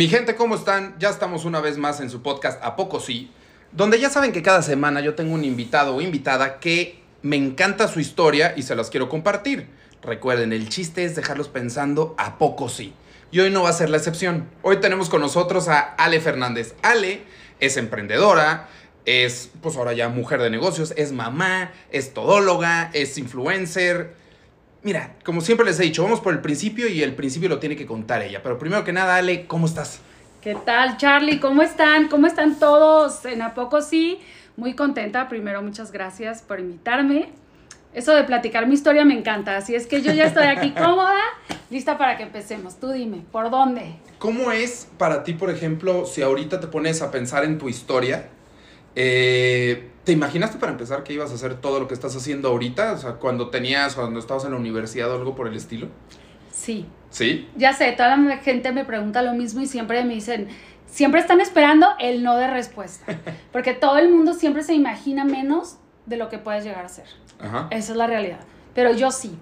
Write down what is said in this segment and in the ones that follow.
Mi gente, ¿cómo están? Ya estamos una vez más en su podcast A Poco Sí, donde ya saben que cada semana yo tengo un invitado o invitada que me encanta su historia y se las quiero compartir. Recuerden, el chiste es dejarlos pensando a poco sí. Y hoy no va a ser la excepción. Hoy tenemos con nosotros a Ale Fernández. Ale es emprendedora, es pues ahora ya mujer de negocios, es mamá, es todóloga, es influencer, Mira, como siempre les he dicho, vamos por el principio y el principio lo tiene que contar ella. Pero primero que nada, Ale, ¿cómo estás? ¿Qué tal, Charlie? ¿Cómo están? ¿Cómo están todos? En A Poco Sí, muy contenta. Primero, muchas gracias por invitarme. Eso de platicar mi historia me encanta, así es que yo ya estoy aquí cómoda, lista para que empecemos. Tú dime, ¿por dónde? ¿Cómo es para ti, por ejemplo, si ahorita te pones a pensar en tu historia? Eh, ¿Te imaginaste para empezar que ibas a hacer todo lo que estás haciendo ahorita? O sea, cuando tenías, cuando estabas en la universidad o algo por el estilo. Sí. ¿Sí? Ya sé, toda la gente me pregunta lo mismo y siempre me dicen, siempre están esperando el no de respuesta. Porque todo el mundo siempre se imagina menos de lo que puedes llegar a ser. Ajá. Esa es la realidad. Pero yo sí.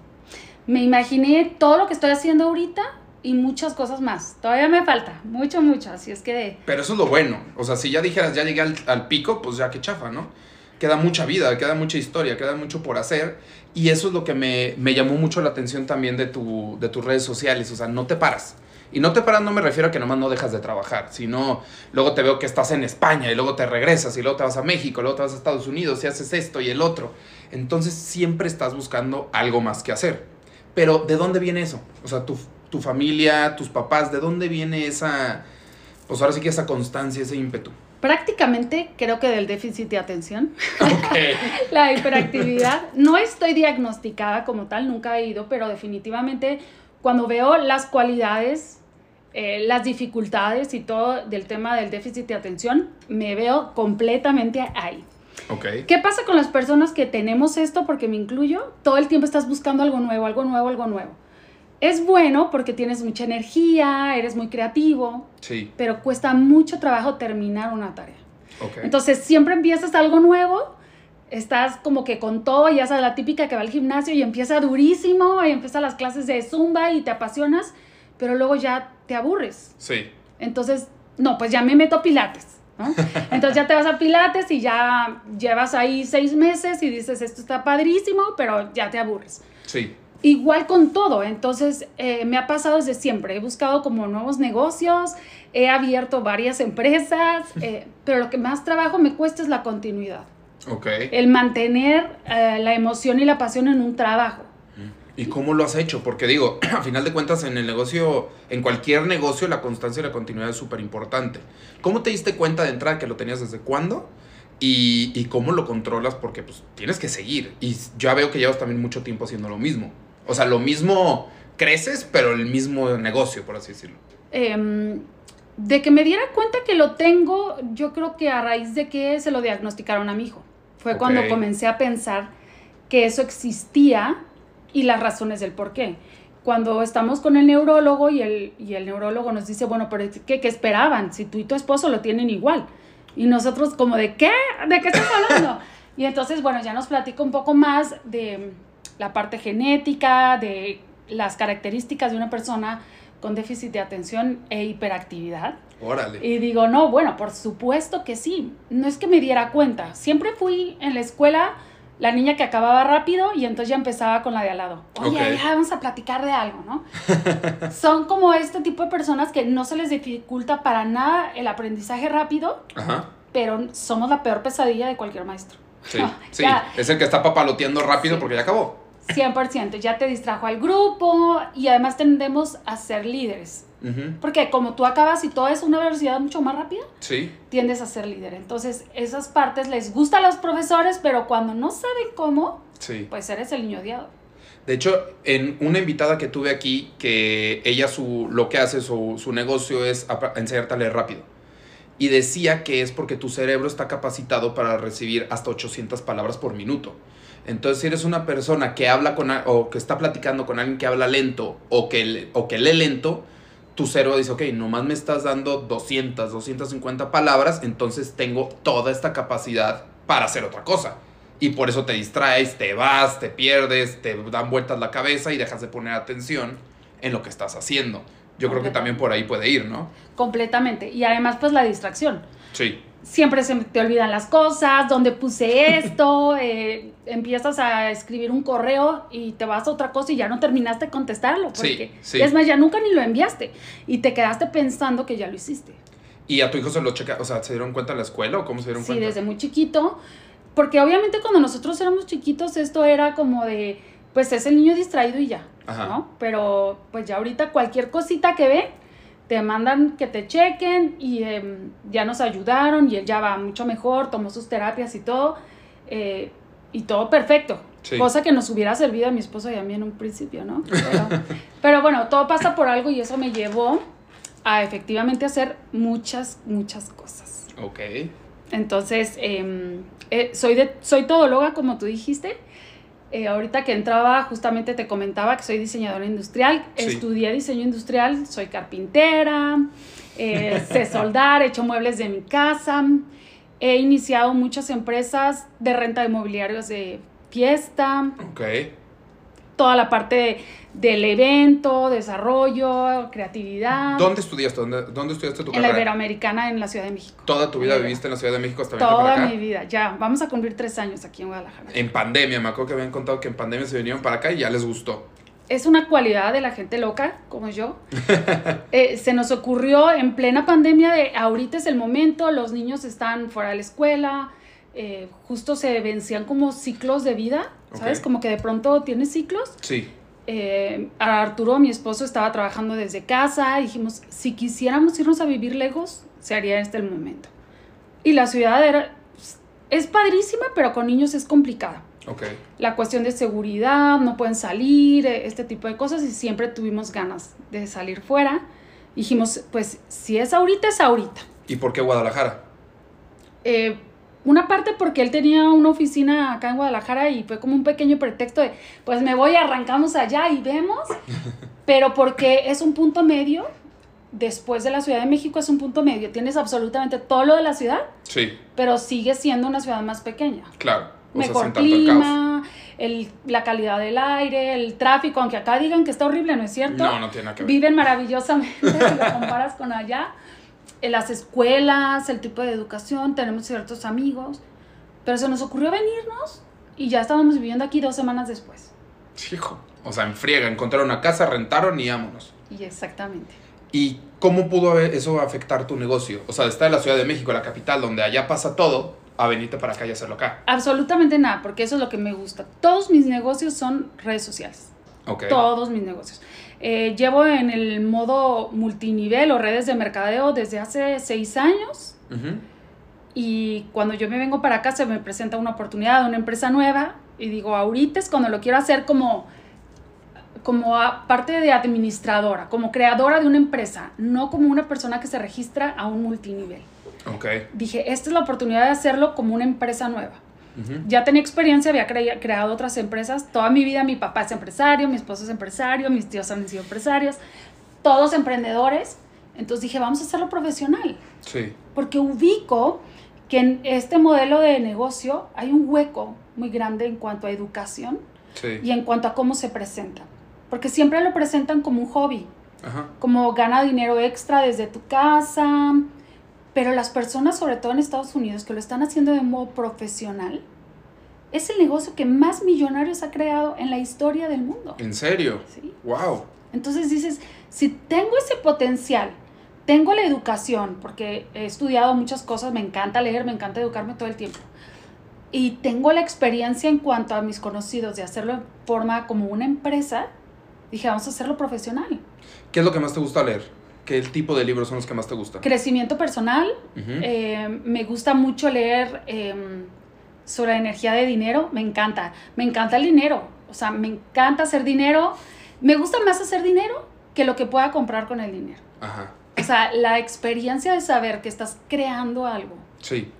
Me imaginé todo lo que estoy haciendo ahorita y muchas cosas más. Todavía me falta, mucho, mucho, así es que... Pero eso es lo bueno, o sea, si ya dijeras, ya llegué al, pico, pues ya que chafa, ¿no? Queda mucha vida, queda mucha historia, queda mucho por hacer y eso es lo que me, llamó mucho la atención también de, tu, de tus redes sociales, o sea, no te paras. Y no te paras no me refiero a que nomás no dejas de trabajar, sino luego te veo que estás en España y luego te regresas y luego te vas a México, luego te vas a Estados Unidos y haces esto y el otro. Entonces siempre estás buscando algo más que hacer. Pero ¿de dónde viene eso? O sea, tú tu familia, tus papás, ¿de dónde viene esa, pues ahora sí que esa constancia, ese ímpetu? Prácticamente creo que del déficit de atención. la hiperactividad. No estoy diagnosticada como tal, nunca he ido, pero definitivamente cuando veo las cualidades, eh, las dificultades y todo del tema del déficit de atención, me veo completamente ahí. Okay. ¿Qué pasa con las personas que tenemos esto? Porque me incluyo, todo el tiempo estás buscando algo nuevo, algo nuevo, algo nuevo. Es bueno porque tienes mucha energía, eres muy creativo, sí. pero cuesta mucho trabajo terminar una tarea. Entonces siempre empiezas algo nuevo, estás como que con todo, ya sabes, la típica que va al gimnasio y empieza durísimo, y empiezan las clases de zumba y te apasionas, pero luego ya te aburres. Sí. Entonces, no, pues ya me meto a pilates. ¿no? Entonces ya te vas a Pilates y ya llevas ahí seis meses y dices, esto está padrísimo, pero ya te aburres. Sí. Igual con todo, entonces eh, me ha pasado desde siempre, he buscado como nuevos negocios, he abierto varias empresas, eh, pero lo que más trabajo me cuesta es la continuidad. Ok. El mantener eh, la emoción y la pasión en un trabajo. ¿Y cómo lo has hecho? Porque digo, a final de cuentas en el negocio, en cualquier negocio, la constancia y la continuidad es súper importante. ¿Cómo te diste cuenta de entrada que lo tenías desde cuándo? Y, y, cómo lo controlas porque pues tienes que seguir. Y ya veo que llevas también mucho tiempo haciendo lo mismo. O sea, lo mismo creces, pero el mismo negocio, por así decirlo. Em, de que me diera cuenta que lo tengo, yo creo que a raíz de que se lo diagnosticaron a mi hijo. Fue cuando comencé a pensar que eso existía y las razones del por qué. Cuando estamos con el neurólogo y el, y el neurólogo nos dice, bueno, pero ¿qué, ¿qué esperaban? Si tú y tu esposo lo tienen igual. Y nosotros como de, ¿qué? ¿De qué estás hablando? y entonces, bueno, ya nos platica un poco más de la parte genética, de las características de una persona con déficit de atención e hiperactividad. Órale. Y digo, no, bueno, por supuesto que sí. No es que me diera cuenta. Siempre fui en la escuela la niña que acababa rápido y entonces ya empezaba con la de al lado. Oye, ya vamos a platicar de algo, ¿no? Son como este tipo de personas que no se les dificulta para nada el aprendizaje rápido, pero somos la peor pesadilla de cualquier maestro. Sí, sí. es el que está papaloteando rápido porque ya acabó. 100%, ya te distrajo al grupo y además tendemos a ser líderes. Porque como tú acabas y todo es una velocidad mucho más rápida, sí. tiendes a ser líder. Entonces, esas partes les gustan a los profesores, pero cuando no saben cómo, pues eres el niño odiado. De hecho, en una invitada que tuve aquí, que ella su, lo que hace, su, su negocio es enseñarte a leer rápido. Y decía que es porque tu cerebro está capacitado para recibir hasta 800 palabras por minuto. Entonces, si eres una persona que habla con o que está platicando con alguien que habla lento o que, o que lee lento, tu cerebro dice, ok, nomás me estás dando 200, 250 palabras, entonces tengo toda esta capacidad para hacer otra cosa. Y por eso te distraes, te vas, te pierdes, te dan vueltas la cabeza y dejas de poner atención en lo que estás haciendo. yo creo que también por ahí puede ir, ¿no? Completamente. Y además, pues la distracción. Sí. Siempre se te olvidan las cosas, dónde puse esto, eh, empiezas a escribir un correo y te vas a otra cosa y ya no terminaste de contestarlo. Porque, sí, Es más, ya nunca ni lo enviaste y te quedaste pensando que ya lo hiciste. ¿Y a tu hijo se lo checa, o sea, se dieron cuenta en la escuela o cómo se dieron cuenta? Sí, desde muy chiquito. Porque obviamente cuando nosotros éramos chiquitos esto era como de, pues es el niño distraído y ya, ¿no? Pero pues ya ahorita cualquier cosita que ve, te mandan que te chequen y em, ya nos ayudaron y él ya va mucho mejor, tomó sus terapias y todo, eh, y todo perfecto. Cosa que nos hubiera servido a mi esposo y a mí en un principio, ¿no? Pero, pero bueno, todo pasa por algo y eso me llevó a efectivamente hacer muchas, muchas cosas. Ok. Entonces, em, eh, soy, de, soy todóloga, como tú dijiste. Eh, ahorita que entraba, justamente te comentaba que soy diseñadora industrial. Estudié diseño industrial, soy carpintera, eh, sé soldar, he hecho muebles de mi casa. He iniciado muchas empresas de renta de mobiliarios de fiesta. Ok. Toda la parte del evento, desarrollo, creatividad. ¿Dónde estudiaste? ¿Dónde, dónde estudiaste tu carrera? En la Iberoamericana, en la Ciudad de México. ¿Toda tu vida viviste en la Ciudad de México hasta Toda para acá? mi vida, ya. Vamos a cumplir tres años aquí en Guadalajara. En pandemia, me acuerdo que habían contado que en pandemia se vinieron para acá y ya les gustó. Es una cualidad de la gente loca, como yo. Eh, se nos ocurrió en plena pandemia de ahorita es el momento, los niños están fuera de la escuela, eh, justo se vencían como ciclos de vida, ¿sabes? Como que de pronto tienes ciclos. Sí eh, Arturo, mi esposo, estaba trabajando desde casa. dijimos, si quisiéramos irnos a vivir lejos, se haría este el momento. Y la ciudad era, es padrísima, pero con niños es complicada. Okay. La cuestión de seguridad, no pueden salir, eh, este tipo de cosas, y siempre tuvimos ganas de salir fuera. Dijimos, pues si es ahorita, es ahorita. ¿Y por qué Guadalajara? Eh, una parte porque él tenía una oficina acá en Guadalajara y fue como un pequeño pretexto de, pues me voy, arrancamos allá y vemos, pero porque es un punto medio, después de la Ciudad de México es un punto medio, tienes absolutamente todo lo de la ciudad, sí. pero sigue siendo una ciudad más pequeña. Claro. Mejor clima, el, la calidad del aire, el tráfico, aunque acá digan que está horrible, ¿no es cierto? No, no tiene nada que ver. Viven maravillosamente si lo comparas con allá en las escuelas, el tipo de educación, tenemos ciertos amigos, pero se nos ocurrió venirnos y ya estábamos viviendo aquí dos semanas después. Hijo, o sea, en friega, encontraron una casa, rentaron y vámonos. Y exactamente. ¿Y cómo pudo eso afectar tu negocio? O sea, de estar en la Ciudad de México, la capital, donde allá pasa todo, a venirte para acá y hacerlo acá. Absolutamente nada, porque eso es lo que me gusta. Todos mis negocios son redes sociales. Okay. Todos mis negocios. Eh, llevo en el modo multinivel o redes de mercadeo desde hace seis años. Y cuando yo me vengo para acá se me presenta una oportunidad de una empresa nueva y digo, ahorita es cuando lo quiero hacer como, como parte de administradora, como creadora de una empresa, no como una persona que se registra a un multinivel. Okay. Dije, esta es la oportunidad de hacerlo como una empresa nueva. Ya tenía experiencia, había creado otras empresas. Toda mi vida mi papá es empresario, mi esposo es empresario, mis tíos han sido empresarios, todos emprendedores. Entonces dije, vamos a hacerlo profesional. Sí. Porque ubico que en este modelo de negocio hay un hueco muy grande en cuanto a educación y en cuanto a cómo se presenta. Porque siempre lo presentan como un hobby, como gana dinero extra desde tu casa, pero las personas, sobre todo en Estados Unidos, que lo están haciendo de modo profesional, es el negocio que más millonarios ha creado en la historia del mundo. ¿En serio? Sí. ¡Wow! Entonces dices, si tengo ese potencial, tengo la educación, porque he estudiado muchas cosas, me encanta leer, me encanta educarme todo el tiempo, y tengo la experiencia en cuanto a mis conocidos de hacerlo en forma como una empresa, dije, vamos a hacerlo profesional. ¿Qué es lo que más te gusta leer? ¿Qué tipo de libros son los que más te gustan? Crecimiento personal. Eh, me gusta mucho leer em, sobre la energía de dinero. Me encanta. Me encanta el dinero. O sea, me encanta hacer dinero. Me gusta más hacer dinero que lo que pueda comprar con el dinero. Ajá. O sea, la experiencia de saber que estás creando algo. Sí.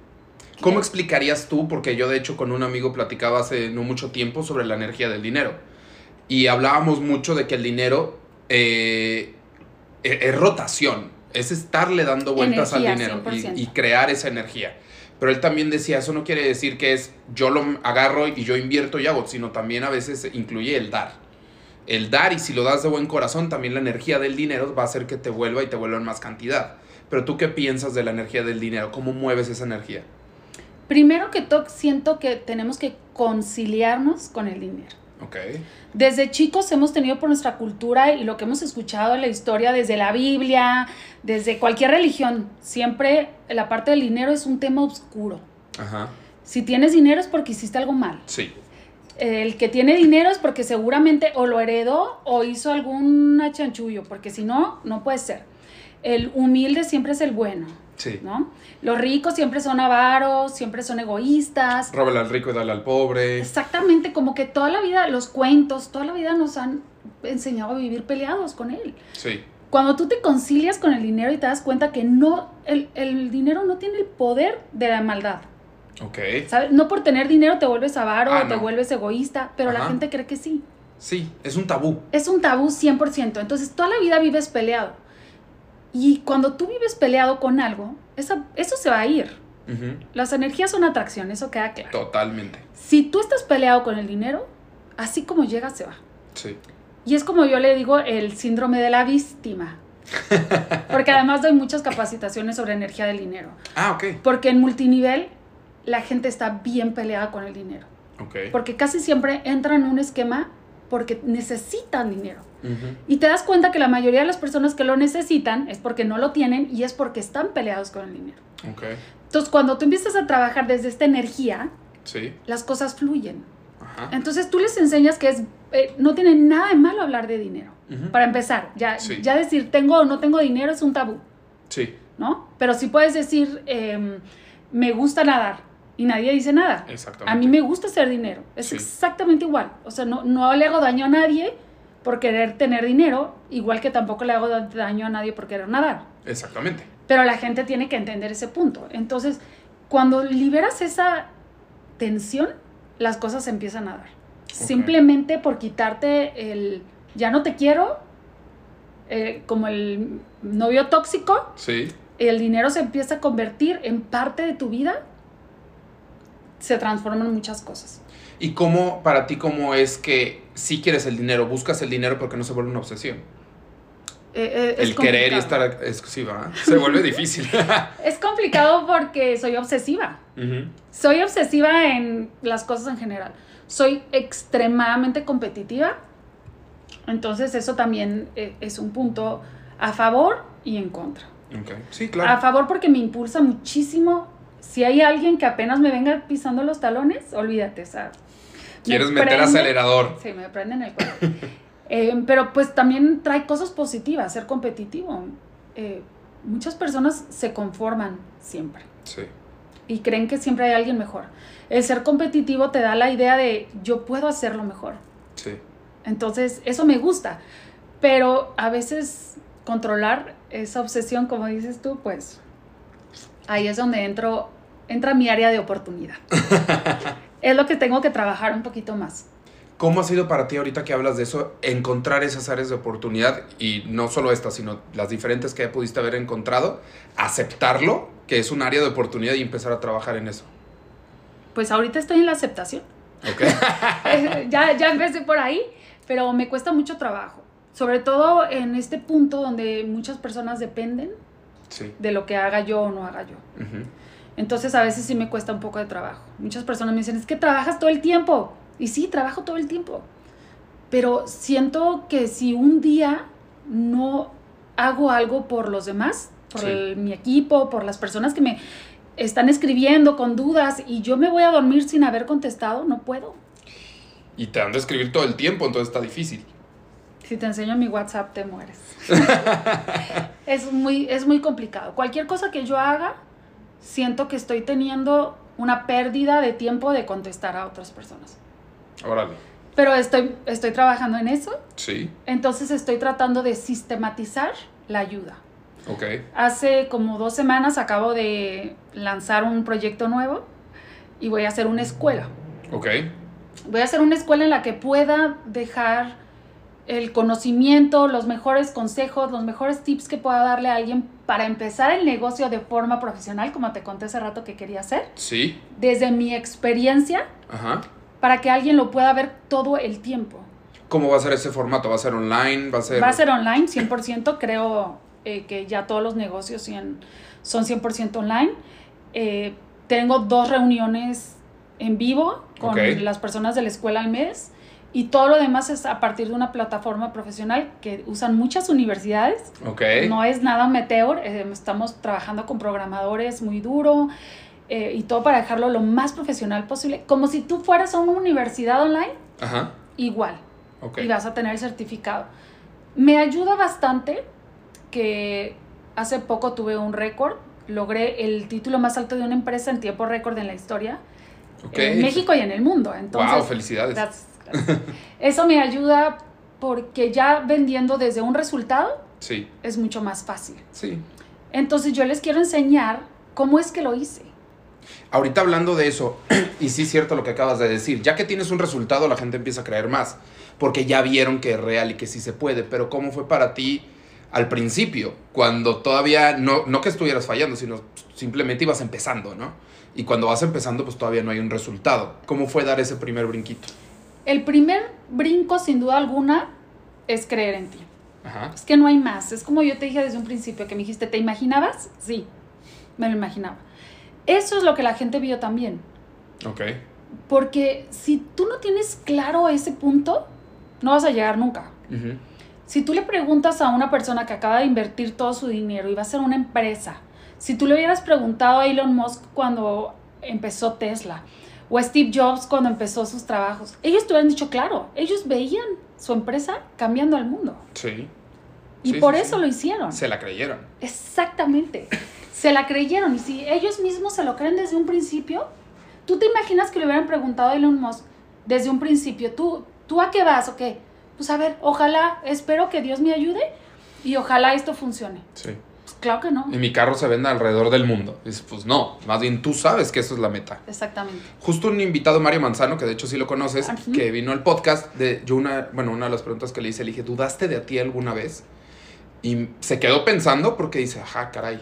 ¿Cómo explicarías tú? Porque yo de hecho con un amigo platicaba hace no mucho tiempo sobre la energía del dinero. Y hablábamos mucho de que el dinero eh, es, rotación, es estarle dando vueltas al dinero y, crear esa energía. Pero él también decía, eso no quiere decir que es yo lo agarro y yo invierto y hago, sino también a veces incluye el dar. el dar y si lo das de buen corazón, también la energía del dinero va a hacer que te vuelva y te vuelva en más cantidad. Pero tú qué piensas de la energía del dinero? ¿Cómo mueves esa energía? Primero que todo, siento que tenemos que conciliarnos con el dinero. Ok. Desde chicos hemos tenido por nuestra cultura y lo que hemos escuchado en la historia, desde la Biblia, desde cualquier religión, siempre la parte del dinero es un tema oscuro. Ajá. Si tienes dinero es porque hiciste algo mal. Sí. El que tiene dinero es porque seguramente o lo heredó o hizo algún chanchullo, porque si no, no puede ser. El humilde siempre es el bueno. Sí. ¿no? Los ricos siempre son avaros, siempre son egoístas. Róbale al rico y dale al pobre. Exactamente, como que toda la vida, los cuentos, toda la vida nos han enseñado a vivir peleados con él. Sí. Cuando tú te concilias con el dinero y te das cuenta que no, el, el dinero no tiene el poder de la maldad. Ok. ¿Sabes? No por tener dinero te vuelves avaro Ah, o te vuelves egoísta, pero la gente cree que sí. Sí, es un tabú. Es un tabú 100%. Entonces, toda la vida vives peleado. Y cuando tú vives peleado con algo, esa, eso se va a ir. Las energías son atracción, eso queda claro. Totalmente. Si tú estás peleado con el dinero, así como llega, se va. Sí. Y es como yo le digo el síndrome de la víctima. Porque además doy muchas capacitaciones sobre energía del dinero. Ah, ok. Porque en multinivel la gente está bien peleada con el dinero. Ok. Porque casi siempre entran en un esquema porque necesitan dinero. Y te das cuenta que la mayoría de las personas que lo necesitan es porque no lo tienen y es porque están peleados con el dinero. Ok. Entonces, cuando tú empiezas a trabajar desde esta energía, Sí. las cosas fluyen. Ajá. Entonces, tú les enseñas que es, eh, no tiene nada de malo hablar de dinero. Para empezar, ya, Sí. ya decir tengo o no tengo dinero es un tabú, Sí, ¿no? Pero sí puedes decir em, me gusta nadar y nadie dice nada. exactamente. A mí me gusta hacer dinero. Es Sí. exactamente igual. O sea, no, no le hago daño a nadie por querer tener dinero, igual que tampoco le hago da- daño a nadie por querer nadar. Exactamente. Pero la gente tiene que entender ese punto. Entonces, cuando liberas esa tensión, las cosas se empiezan a dar. Simplemente por quitarte el ya no te quiero, eh, como el novio tóxico, Sí. el dinero se empieza a convertir en parte de tu vida, se transforman muchas cosas. ¿Y cómo, para ti, cómo es que si quieres el dinero, buscas el dinero porque no se vuelve una obsesión? Eh, eh, es el querer y estar exclusiva, se vuelve difícil. Es complicado porque soy obsesiva. Soy obsesiva en las cosas en general. Soy extremadamente competitiva. Entonces eso también eh, es un punto a favor y en contra. Ok. Sí, A claro. favor porque me impulsa muchísimo. Si hay alguien que apenas me venga pisando los talones, olvídate. O sea, me Quieres meter prende- acelerador. Sí, me prenden el cuerpo. Eh, pero pues también trae cosas positivas, ser competitivo. Eh, muchas personas se conforman siempre Sí. y creen que siempre hay alguien mejor. El ser competitivo te da la idea de yo puedo hacerlo mejor. Sí. Entonces, eso me gusta. Pero a veces controlar esa obsesión, como dices tú, pues ahí es donde entro, entra mi área de oportunidad. es lo que tengo que trabajar un poquito más. ¿Cómo ha sido para ti ahorita que hablas de eso, encontrar esas áreas de oportunidad y no solo estas, sino las diferentes que pudiste haber encontrado, aceptarlo, que es un área de oportunidad y empezar a trabajar en eso? Pues ahorita estoy en la aceptación. ¿Ok? ya, ya empecé por ahí, pero me cuesta mucho trabajo. Sobre todo en este punto donde muchas personas dependen Sí. de lo que haga yo o no haga yo. Ujú. Entonces a veces sí me cuesta un poco de trabajo. Muchas personas me dicen, es que trabajas todo el tiempo. Y sí, trabajo todo el tiempo. Pero siento que si un día no hago algo por los demás, por Sí. el- mi equipo, por las personas que me están escribiendo con dudas y yo me voy a dormir sin haber contestado, no puedo. Y te han de escribir todo el tiempo, entonces está difícil. Si te enseño mi WhatsApp, te mueres. es, muy, es muy complicado. Cualquier cosa que yo haga, siento que estoy teniendo una pérdida de tiempo de contestar a otras personas. Órale. Pero estoy, estoy trabajando en eso, Sí. entonces estoy tratando de sistematizar la ayuda. Ok. Hace como dos semanas acabo de lanzar un proyecto nuevo y voy a hacer una escuela. Ok. Voy a hacer una escuela en la que pueda dejar el conocimiento, los mejores consejos, los mejores tips que pueda darle a alguien para empezar el negocio de forma profesional, como te conté hace rato que quería hacer, Sí. desde mi experiencia, Ajá. para que alguien lo pueda ver todo el tiempo. ¿Cómo va a ser ese formato? ¿Va a ser online? ¿Va a ser...? Va a ser online, 100%. Creo eh, que ya todos los negocios son 100% online. Eh, tengo dos reuniones en vivo con las personas de la escuela al mes y todo lo demás es a partir de una plataforma profesional que usan muchas universidades. No es nada meteor, eh, estamos trabajando con programadores muy duro eh, y todo para dejarlo lo más profesional posible, como si tú fueras a una universidad online. Ajá. Igual. Y vas a tener el certificado. Me ayuda bastante que hace poco tuve un récord, logré el título más alto de una empresa en tiempo récord en la historia. En México y en el mundo. Entonces, wow, felicidades. Eso me ayuda porque ya vendiendo desde un resultado sí. es mucho más fácil. Sí. Entonces yo les quiero enseñar cómo es que lo hice. Ahorita hablando de eso, y sí es cierto lo que acabas de decir, ya que tienes un resultado la gente empieza a creer más, porque ya vieron que es real y que sí se puede, pero ¿cómo fue para ti al principio, cuando todavía no, no que estuvieras fallando, sino simplemente ibas empezando, ¿no? Y cuando vas empezando, pues todavía no hay un resultado. ¿Cómo fue dar ese primer brinquito? El primer brinco, sin duda alguna, es creer en ti. Es que no hay más. Es como yo te dije desde un principio, que me dijiste, ¿te imaginabas? Sí, me lo imaginaba. Eso es lo que la gente vio también. Ok. Porque si tú no tienes claro ese punto, no vas a llegar nunca. Si tú le preguntas a una persona que acaba de invertir todo su dinero y va a ser una empresa, si tú le hubieras preguntado a Elon Musk cuando empezó Tesla, o Steve Jobs cuando empezó sus trabajos. Ellos te hubieran dicho, claro, ellos veían su empresa cambiando al mundo. Sí. Y por eso lo hicieron. Se la creyeron. Exactamente. se la creyeron. Y si ellos mismos se lo creen desde un principio, ¿tú te imaginas que le hubieran preguntado a Elon Musk desde un principio, ¿tú, ¿tú a qué vas o qué? Pues a ver, ojalá, espero que Dios me ayude y ojalá esto funcione. Sí. Claro que no. Y mi carro se vende alrededor del mundo. Dices, pues no, más bien tú sabes que eso es la meta. Exactamente. Justo un invitado, Mario Manzano, que de hecho sí lo conoces, que vino al podcast, de, yo una, bueno, una de las preguntas que le hice, le dije, ¿dudaste de a ti alguna vez? Y se quedó pensando porque dice, ajá, caray.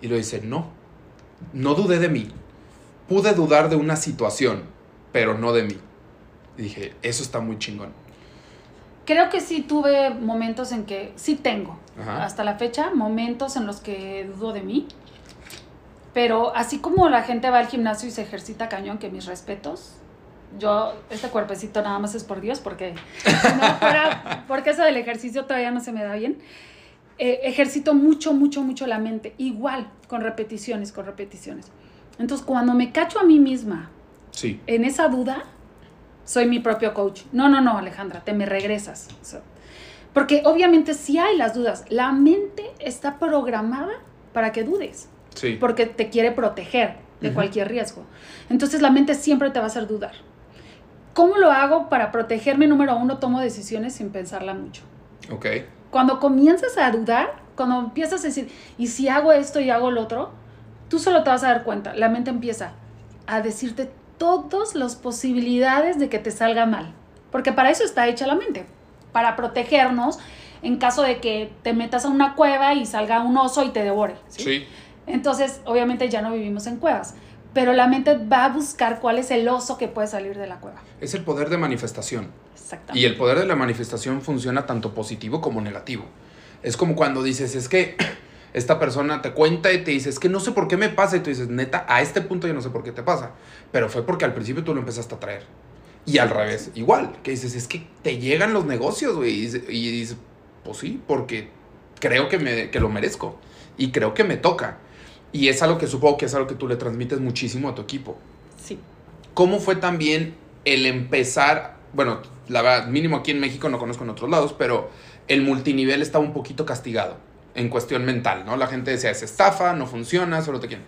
Y lo dice, no, no dudé de mí. Pude dudar de una situación, pero no de mí. Y dije, eso está muy chingón creo que sí tuve momentos en que, sí tengo, hasta la fecha, momentos en los que dudo de mí. Pero así como la gente va al gimnasio y se ejercita cañón, que mis respetos, yo, este cuerpecito nada más es por Dios, porque no fuera, porque eso del ejercicio todavía no se me da bien. Eh, ejercito mucho, mucho, mucho la mente, igual, con repeticiones, con repeticiones. Entonces, cuando me cacho a mí misma sí. en esa duda, soy mi propio coach. No, no, no, Alejandra, te me regresas. Porque obviamente sí hay las dudas. La mente está programada para que dudes. Sí. Porque te quiere proteger de cualquier riesgo. Entonces la mente siempre te va a hacer dudar. ¿Cómo lo hago para protegerme? Número uno, tomo decisiones sin pensarla mucho. Ok. Cuando comienzas a dudar, cuando empiezas a decir, ¿y si hago esto y hago lo otro? Tú solo te vas a dar cuenta. La mente empieza a decirte todas las posibilidades de que te salga mal. Porque para eso está hecha la mente, para protegernos en caso de que te metas a una cueva y salga un oso y te devore. ¿sí? Entonces, obviamente ya no vivimos en cuevas, pero la mente va a buscar cuál es el oso que puede salir de la cueva. Es el poder de manifestación. Exactamente. Y el poder de la manifestación funciona tanto positivo como negativo. Es como cuando dices, es que esta persona te cuenta y te dice, es que no sé por qué me pasa. Y tú dices, neta, a este punto yo no sé por qué te pasa. Pero fue porque al principio tú lo empezaste a traer. Y al revés, igual, que dices, es que te llegan los negocios, güey. Y, dices, pues sí, porque creo que, me, que lo merezco. Y creo que me toca. Y es algo que supongo que es algo que tú le transmites muchísimo a tu equipo. Sí. ¿Cómo fue también el empezar? Bueno, la verdad, mínimo aquí en México, no conozco en otros lados, pero el multinivel está un poquito castigado en cuestión mental, ¿no? La gente decía, es estafa, no funciona, solo te quieren.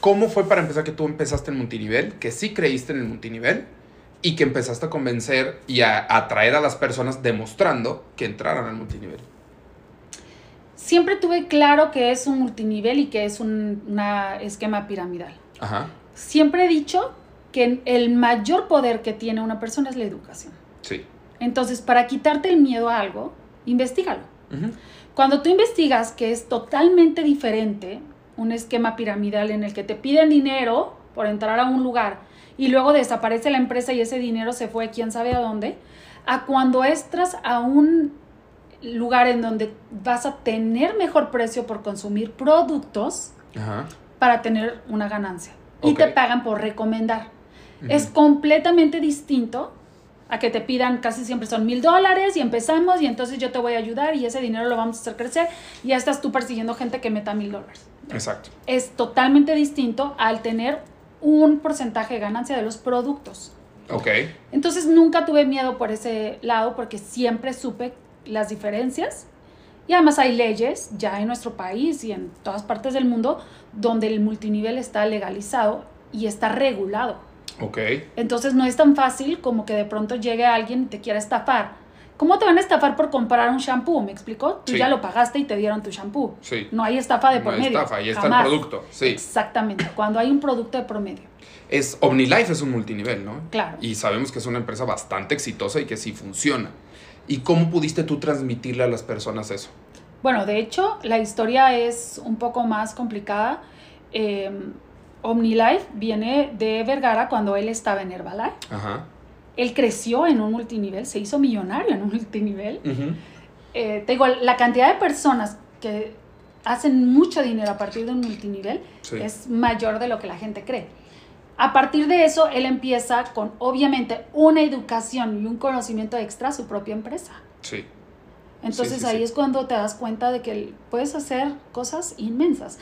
¿Cómo fue para empezar que tú empezaste en multinivel, que sí creíste en el multinivel y que empezaste a convencer y a atraer a las personas demostrando que entraran al multinivel? Siempre tuve claro que es un multinivel y que es un esquema piramidal. Ajá. Siempre he dicho que el mayor poder que tiene una persona es la educación. Sí. Entonces, para quitarte el miedo a algo, investigalo. Cuando tú investigas que es totalmente diferente un esquema piramidal en el que te piden dinero por entrar a un lugar y luego desaparece la empresa y ese dinero se fue quién sabe a dónde, a cuando entras a un lugar en donde vas a tener mejor precio por consumir productos para tener una ganancia. Y te pagan por recomendar. Es completamente distinto a que te pidan, casi siempre son mil dólares y empezamos y entonces yo te voy a ayudar y ese dinero lo vamos a hacer crecer y ya estás tú persiguiendo gente que meta mil dólares. Exacto. Es totalmente distinto al tener un porcentaje de ganancia de los productos. Ok. Entonces nunca tuve miedo por ese lado porque siempre supe las diferencias y además hay leyes ya en nuestro país y en todas partes del mundo donde el multinivel está legalizado y está regulado. Ok. Entonces no es tan fácil como que de pronto llegue alguien y te quiera estafar. ¿Cómo te van a estafar por comprar un shampoo? ¿Me explicó? Tú ya lo pagaste y te dieron tu shampoo. Sí. No hay estafa de por no hay medio. estafa, ahí está el producto. Sí. Exactamente. Cuando hay un producto de promedio. Es OmniLife es un multinivel, ¿no? Claro. Y sabemos que es una empresa bastante exitosa y que sí funciona. ¿Y cómo pudiste tú transmitirle a las personas eso? Bueno, de hecho, la historia es un poco más complicada. Eh, OmniLife viene de Vergara cuando él estaba en Herbalife. Ajá. Él creció en un multinivel, se hizo millonario en un multinivel. Eh, te digo, la cantidad de personas que hacen mucho dinero a partir de un multinivel es mayor de lo que la gente cree. A partir de eso, él empieza con, obviamente, una educación y un conocimiento extra a su propia empresa. Sí. Entonces ahí es cuando te das cuenta de que puedes hacer cosas inmensas.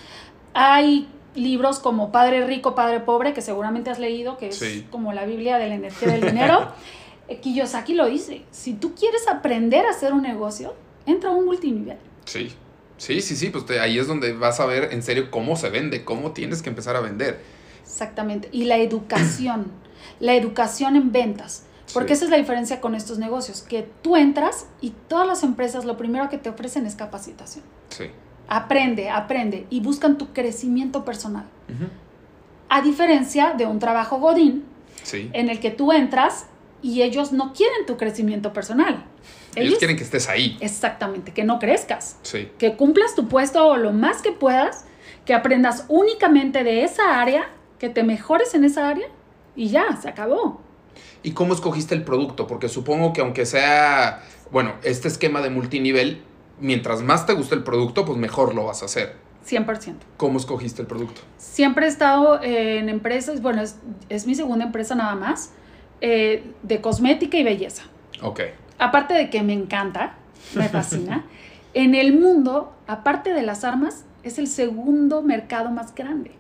Hay libros como Padre Rico, Padre Pobre, que seguramente has leído, que es como la Biblia de la energía del dinero. Eh, Kiyosaki lo dice, si tú quieres aprender a hacer un negocio, entra a un multinivel. Sí, sí, sí, sí, pues ahí es donde vas a ver en serio cómo se vende, cómo tienes que empezar a vender. Exactamente, y la educación, la educación en ventas. Porque esa es la diferencia con estos negocios, que tú entras y todas las empresas lo primero que te ofrecen es capacitación. Sí. Aprende, aprende y buscan tu crecimiento personal. A diferencia de un trabajo godín, en el que tú entras y ellos no quieren tu crecimiento personal. Ellos, quieren que estés ahí. Exactamente, que no crezcas. Sí. Que cumplas tu puesto lo más que puedas, que aprendas únicamente de esa área, que te mejores en esa área y ya, se acabó. ¿Y cómo escogiste el producto? Porque supongo que aunque sea, bueno, este esquema de multinivel, mientras más te guste el producto, pues mejor lo vas a hacer. 100%. ¿Cómo escogiste el producto? Siempre he estado en empresas, bueno, es, mi segunda empresa nada más, eh, de cosmética y belleza. Ok. Aparte de que me encanta, me fascina, en el mundo, aparte de las armas, es el segundo mercado más grande.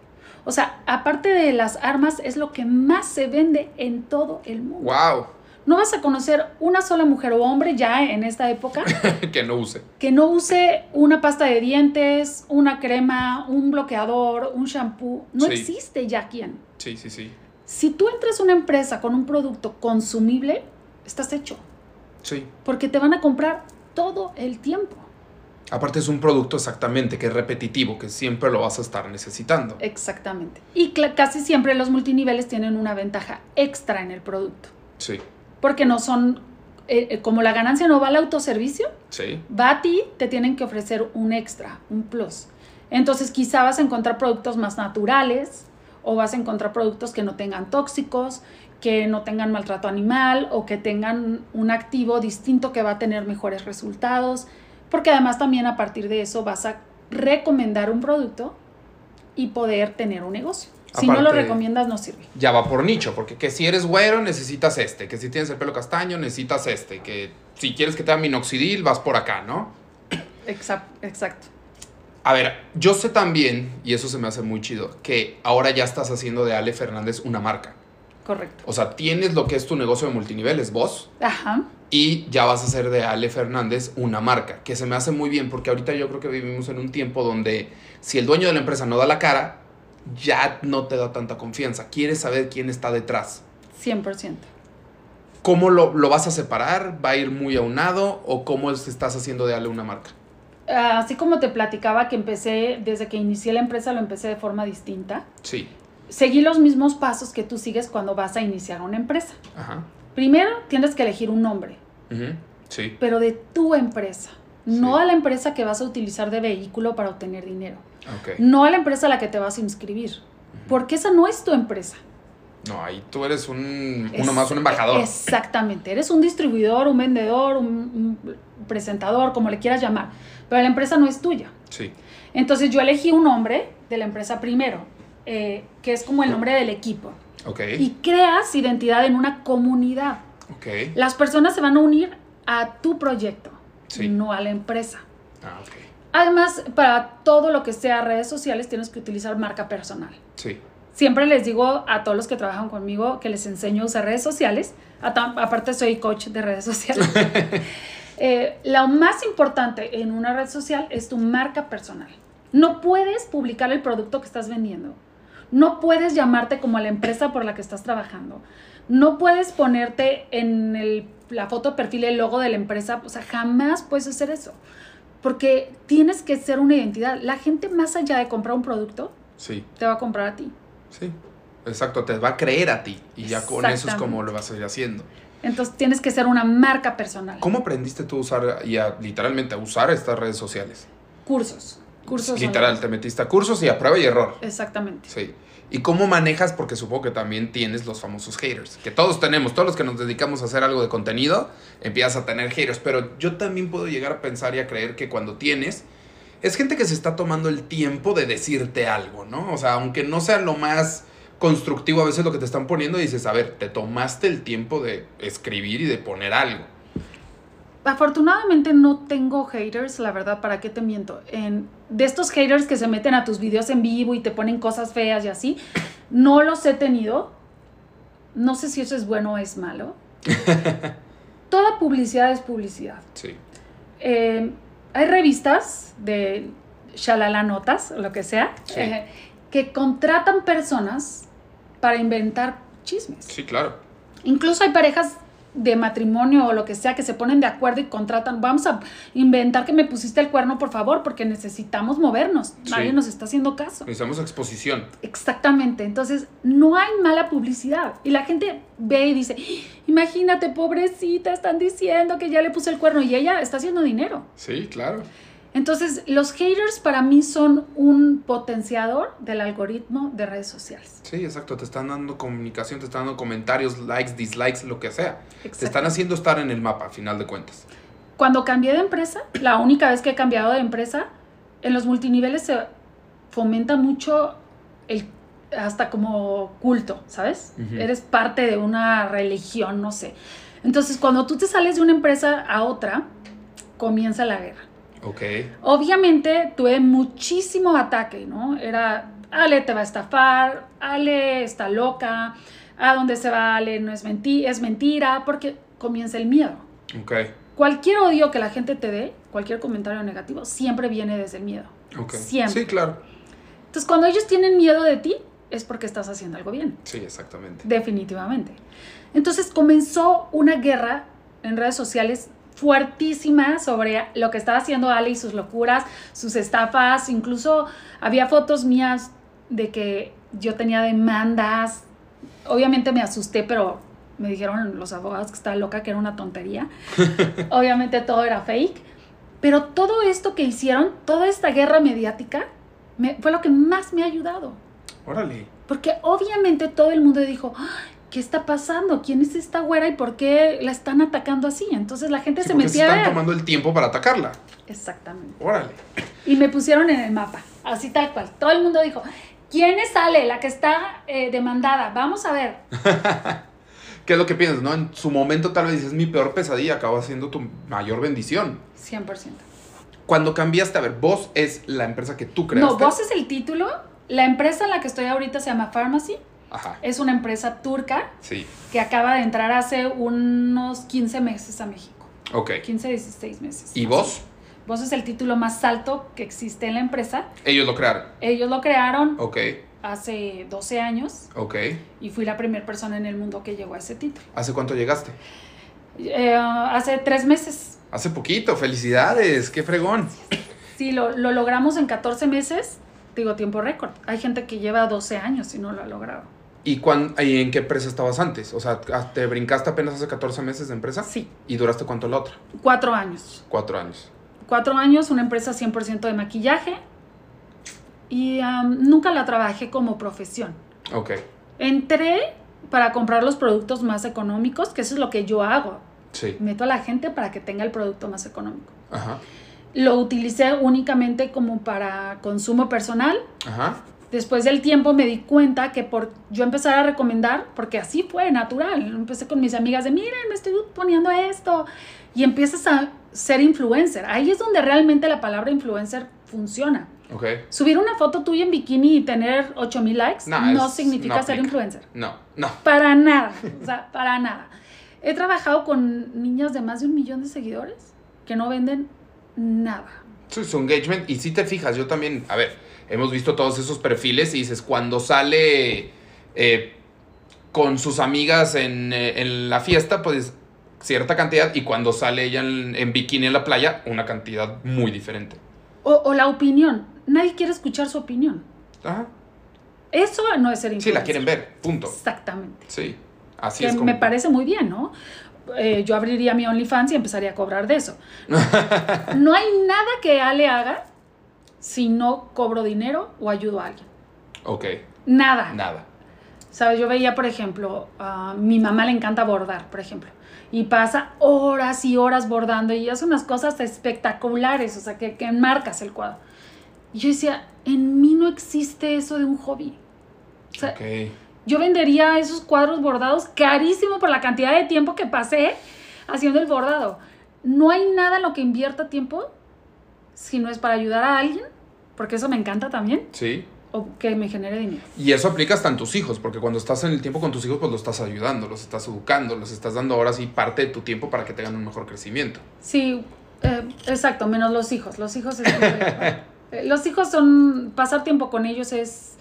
O sea, aparte de las armas, es lo que más se vende en todo el mundo. ¡Wow! No vas a conocer una sola mujer o hombre ya en esta época que no use. Que no use una pasta de dientes, una crema, un bloqueador, un shampoo. No existe ya quien. Sí, sí, sí. Si tú entras a una empresa con un producto consumible, estás hecho. Sí. Porque te van a comprar todo el tiempo. Aparte es un producto exactamente que es repetitivo, que siempre lo vas a estar necesitando. Exactamente. Y casi siempre los multiniveles tienen una ventaja extra en el producto. Sí porque no son, eh, eh, como la ganancia no va al autoservicio, sí. va a ti, te tienen que ofrecer un extra, un plus. Entonces quizá vas a encontrar productos más naturales o vas a encontrar productos que no tengan tóxicos, que no tengan maltrato animal o que tengan un activo distinto que va a tener mejores resultados, porque además también a partir de eso vas a recomendar un producto y poder tener un negocio si no lo recomiendas, no sirve. Ya va por nicho, porque que si eres güero necesitas este, que si tienes el pelo castaño necesitas este, que si quieres que te haga minoxidil vas por acá, ¿no? Exacto. A ver, yo sé también, y eso se me hace muy chido, que ahora ya estás haciendo de Ale Fernández una marca. Correcto. O sea, tienes lo que es tu negocio de multiniveles, vos. Ajá. Y ya vas a hacer de Ale Fernández una marca, que se me hace muy bien, porque ahorita yo creo que vivimos en un tiempo donde si el dueño de la empresa no da la cara, ya no te da tanta confianza. Quieres saber quién está detrás. 100%. ¿Cómo lo, vas a separar? ¿Va a ir muy aunado? ¿O cómo estás haciendo de Ale una marca? Ah, así como te platicaba que empecé, desde que inicié la empresa lo empecé de forma distinta. Sí. Seguí los mismos pasos que tú sigues cuando vas a iniciar una empresa. Ajá. Primero tienes que elegir un nombre. Sí. Pero de tu empresa. No a la empresa que vas a utilizar de vehículo para obtener dinero. No a la empresa a la que te vas a inscribir. Porque esa no es tu empresa. No, ahí tú eres un, uno más, un embajador. Exactamente, eres un distribuidor, un vendedor, un, presentador, como le quieras llamar, pero la empresa no es tuya. Sí. Entonces yo elegí un nombre de la empresa primero, eh, que es como el nombre del equipo. Ok. Y creas identidad en una comunidad. Ok. Las personas se van a unir a tu proyecto, Sí. no a la empresa. Ah, ok. Además, para todo lo que sea redes sociales tienes que utilizar marca personal. Sí. Siempre les digo a todos los que trabajan conmigo que les enseño a usar redes sociales. Aparte soy coach de redes sociales. Eh, lo más importante en una red social es tu marca personal. No puedes publicar el producto que estás vendiendo. No puedes llamarte como a la empresa por la que estás trabajando. No puedes ponerte en el- la foto de perfil el logo de la empresa. O sea, jamás puedes hacer eso. Porque tienes que ser una identidad. La gente más allá de comprar un producto, Sí. te va a comprar a ti. Sí. Exacto, te va a creer a ti. Y ya con eso es como lo vas a ir haciendo. Entonces tienes que ser una marca personal. ¿Cómo aprendiste tú a usar y a literalmente a usar estas redes sociales? Cursos. Cursos. Literal, online. te metiste a cursos y a prueba y error. Exactamente. Sí. ¿Y cómo manejas? Porque supongo que también tienes los famosos haters. Que todos tenemos, todos los que nos dedicamos a hacer algo de contenido, empiezas a tener haters. Pero yo también puedo llegar a pensar y a creer que cuando tienes, es gente que se está tomando el tiempo de decirte algo, ¿no? O sea, aunque no sea lo más constructivo a veces lo que te están poniendo, dices, a ver, te tomaste el tiempo de escribir y de poner algo. Afortunadamente no tengo haters, la verdad, ¿para qué te miento? En, de estos haters que se meten a tus videos en vivo y te ponen cosas feas y así, no los he tenido. No sé si eso es bueno o es malo. Toda publicidad es publicidad. Sí. Eh, hay revistas de Shalala Notas, lo que sea, Sí. eh, que contratan personas para inventar chismes. Sí, claro. Incluso hay parejas de matrimonio o lo que sea que se ponen de acuerdo y contratan, vamos a inventar que me pusiste el cuerno, por favor, porque necesitamos movernos. Sí. Nadie nos está haciendo caso. Necesitamos exposición. Exactamente. Entonces, no hay mala publicidad. Y la gente ve y dice, imagínate, pobrecita, están diciendo que ya le puse el cuerno y ella está haciendo dinero. Sí, claro. Entonces, los haters para mí son un potenciador del algoritmo de redes sociales. Sí, exacto. Te están dando comunicación, te están dando comentarios, likes, dislikes, lo que sea. Te Exacto. están haciendo estar en el mapa, a final de cuentas. Cuando cambié de empresa, la única vez que he cambiado de empresa, en los multiniveles se fomenta mucho el hasta como culto, ¿sabes? Eres parte de una religión, no sé. Entonces, cuando tú te sales de una empresa a otra, comienza la guerra. Ok. Obviamente tuve muchísimo ataque, ¿no? Era, Ale te va a estafar, Ale está loca, a dónde se va Ale no es, menti es mentira, porque comienza el miedo. Ok. Cualquier odio que la gente te dé, cualquier comentario negativo, siempre viene desde el miedo. Ok. Siempre. Sí, claro. Entonces, cuando ellos tienen miedo de ti, es porque estás haciendo algo bien, Sí, exactamente. definitivamente. Entonces comenzó una guerra en redes sociales fuertísima sobre lo que estaba haciendo Ale y sus locuras, sus estafas, incluso había fotos mías de que yo tenía demandas. Obviamente me asusté, pero me dijeron los abogados que estaba loca, que era una tontería. Obviamente todo era fake. Pero todo esto que hicieron, toda esta guerra mediática, me- fue lo que más me ha ayudado. Órale. Porque obviamente todo el mundo dijo, "Ah, ¿qué está pasando? ¿Quién es esta güera y por qué la están atacando así? Entonces la gente Sí, se se metía a están tomando el tiempo para atacarla. Exactamente. Órale. Y me pusieron en el mapa, así tal cual. Todo el mundo dijo, ¿quién es Ale, la que está eh, demandada? Vamos a ver. ¿Qué es lo que piensas, no? En su momento tal vez dices, mi peor pesadilla acaba siendo tu mayor bendición. 100%. Cuando cambiaste, a ver, vos es la empresa que tú creaste. No, vos es el título. La empresa en la que estoy ahorita se llama Pharmacy. Ajá. Es una empresa turca Sí. que acaba de entrar hace unos 15 meses a México. Ok. 15, 16 meses. ¿Y vos? Vos es el título más alto que existe en la empresa. Ellos lo crearon. Ellos lo crearon Ok. hace 12 años Ok. y fui la primera persona en el mundo que llegó a ese título. ¿Hace cuánto llegaste? Eh, hace tres meses. Hace poquito. Felicidades. Qué fregón. Sí, lo, lo logramos en 14 meses. Digo, tiempo récord. Hay gente que lleva 12 años y no lo ha logrado. ¿Y, cuán- y en qué empresa estabas antes? O sea, ¿te brincaste apenas hace 14 meses de empresa? Sí, ¿Y duraste cuánto la otra? cuatro años. Cuatro años. Cuatro años, una empresa 100% de maquillaje. Y am, nunca la trabajé como profesión. Ok. Entré para comprar los productos más económicos, que eso es lo que yo hago. Sí. Meto a la gente para que tenga el producto más económico. Ajá. Lo utilicé únicamente como para consumo personal. Ajá. Después del tiempo me di cuenta que por yo empezar a recomendar, porque así fue natural, empecé con mis amigas de, miren, me estoy poniendo esto, y empiezas a ser influencer. Ahí es donde realmente la palabra influencer funciona. Ok. Subir una foto tuya en bikini y tener 8000 likes No, no, es- significa no ser aplica. influencer. No, no. Para nada, o sea, para nada. He trabajado con niñas de más de un millón de seguidores que no venden nada. Su, su engagement, y si te fijas, yo también, a ver, hemos visto todos esos perfiles y dices, cuando sale eh, con sus amigas en, eh, en la fiesta, pues cierta cantidad, y cuando sale ella en, en bikini en la playa, una cantidad muy diferente. O, o la opinión. Nadie quiere escuchar su opinión. Ajá. Eso no es ser Sí, influencer. la quieren ver, punto. Exactamente. Sí, así que es como... me parece muy bien, ¿no? Eh, yo abriría mi OnlyFans y empezaría a cobrar de eso. no hay nada que Ale haga si no cobro dinero o ayudo a alguien. Ok, Nada. nada. ¿Sabes? Yo veía, por ejemplo, a mi mamá le encanta bordar, por ejemplo. Y pasa horas y horas bordando y hace unas cosas espectaculares, o sea, que, que enmarcas el cuadro. Y yo decía, en mí no existe eso de un hobby. O sea, Ok. yo vendería esos cuadros bordados carísimo por la cantidad de tiempo que pasé haciendo el bordado. No hay nada en lo que invierta tiempo si no es para ayudar a alguien, porque eso me encanta también, Sí. o que me genere dinero. Y eso aplica hasta en tus hijos, porque cuando estás en el tiempo con tus hijos, pues los estás ayudando, los estás educando, los estás dando ahora sí parte de tu tiempo para que tengan un mejor crecimiento. Sí, eh, exacto, menos los hijos. Los hijos es eh, los hijos son pasar tiempo con ellos es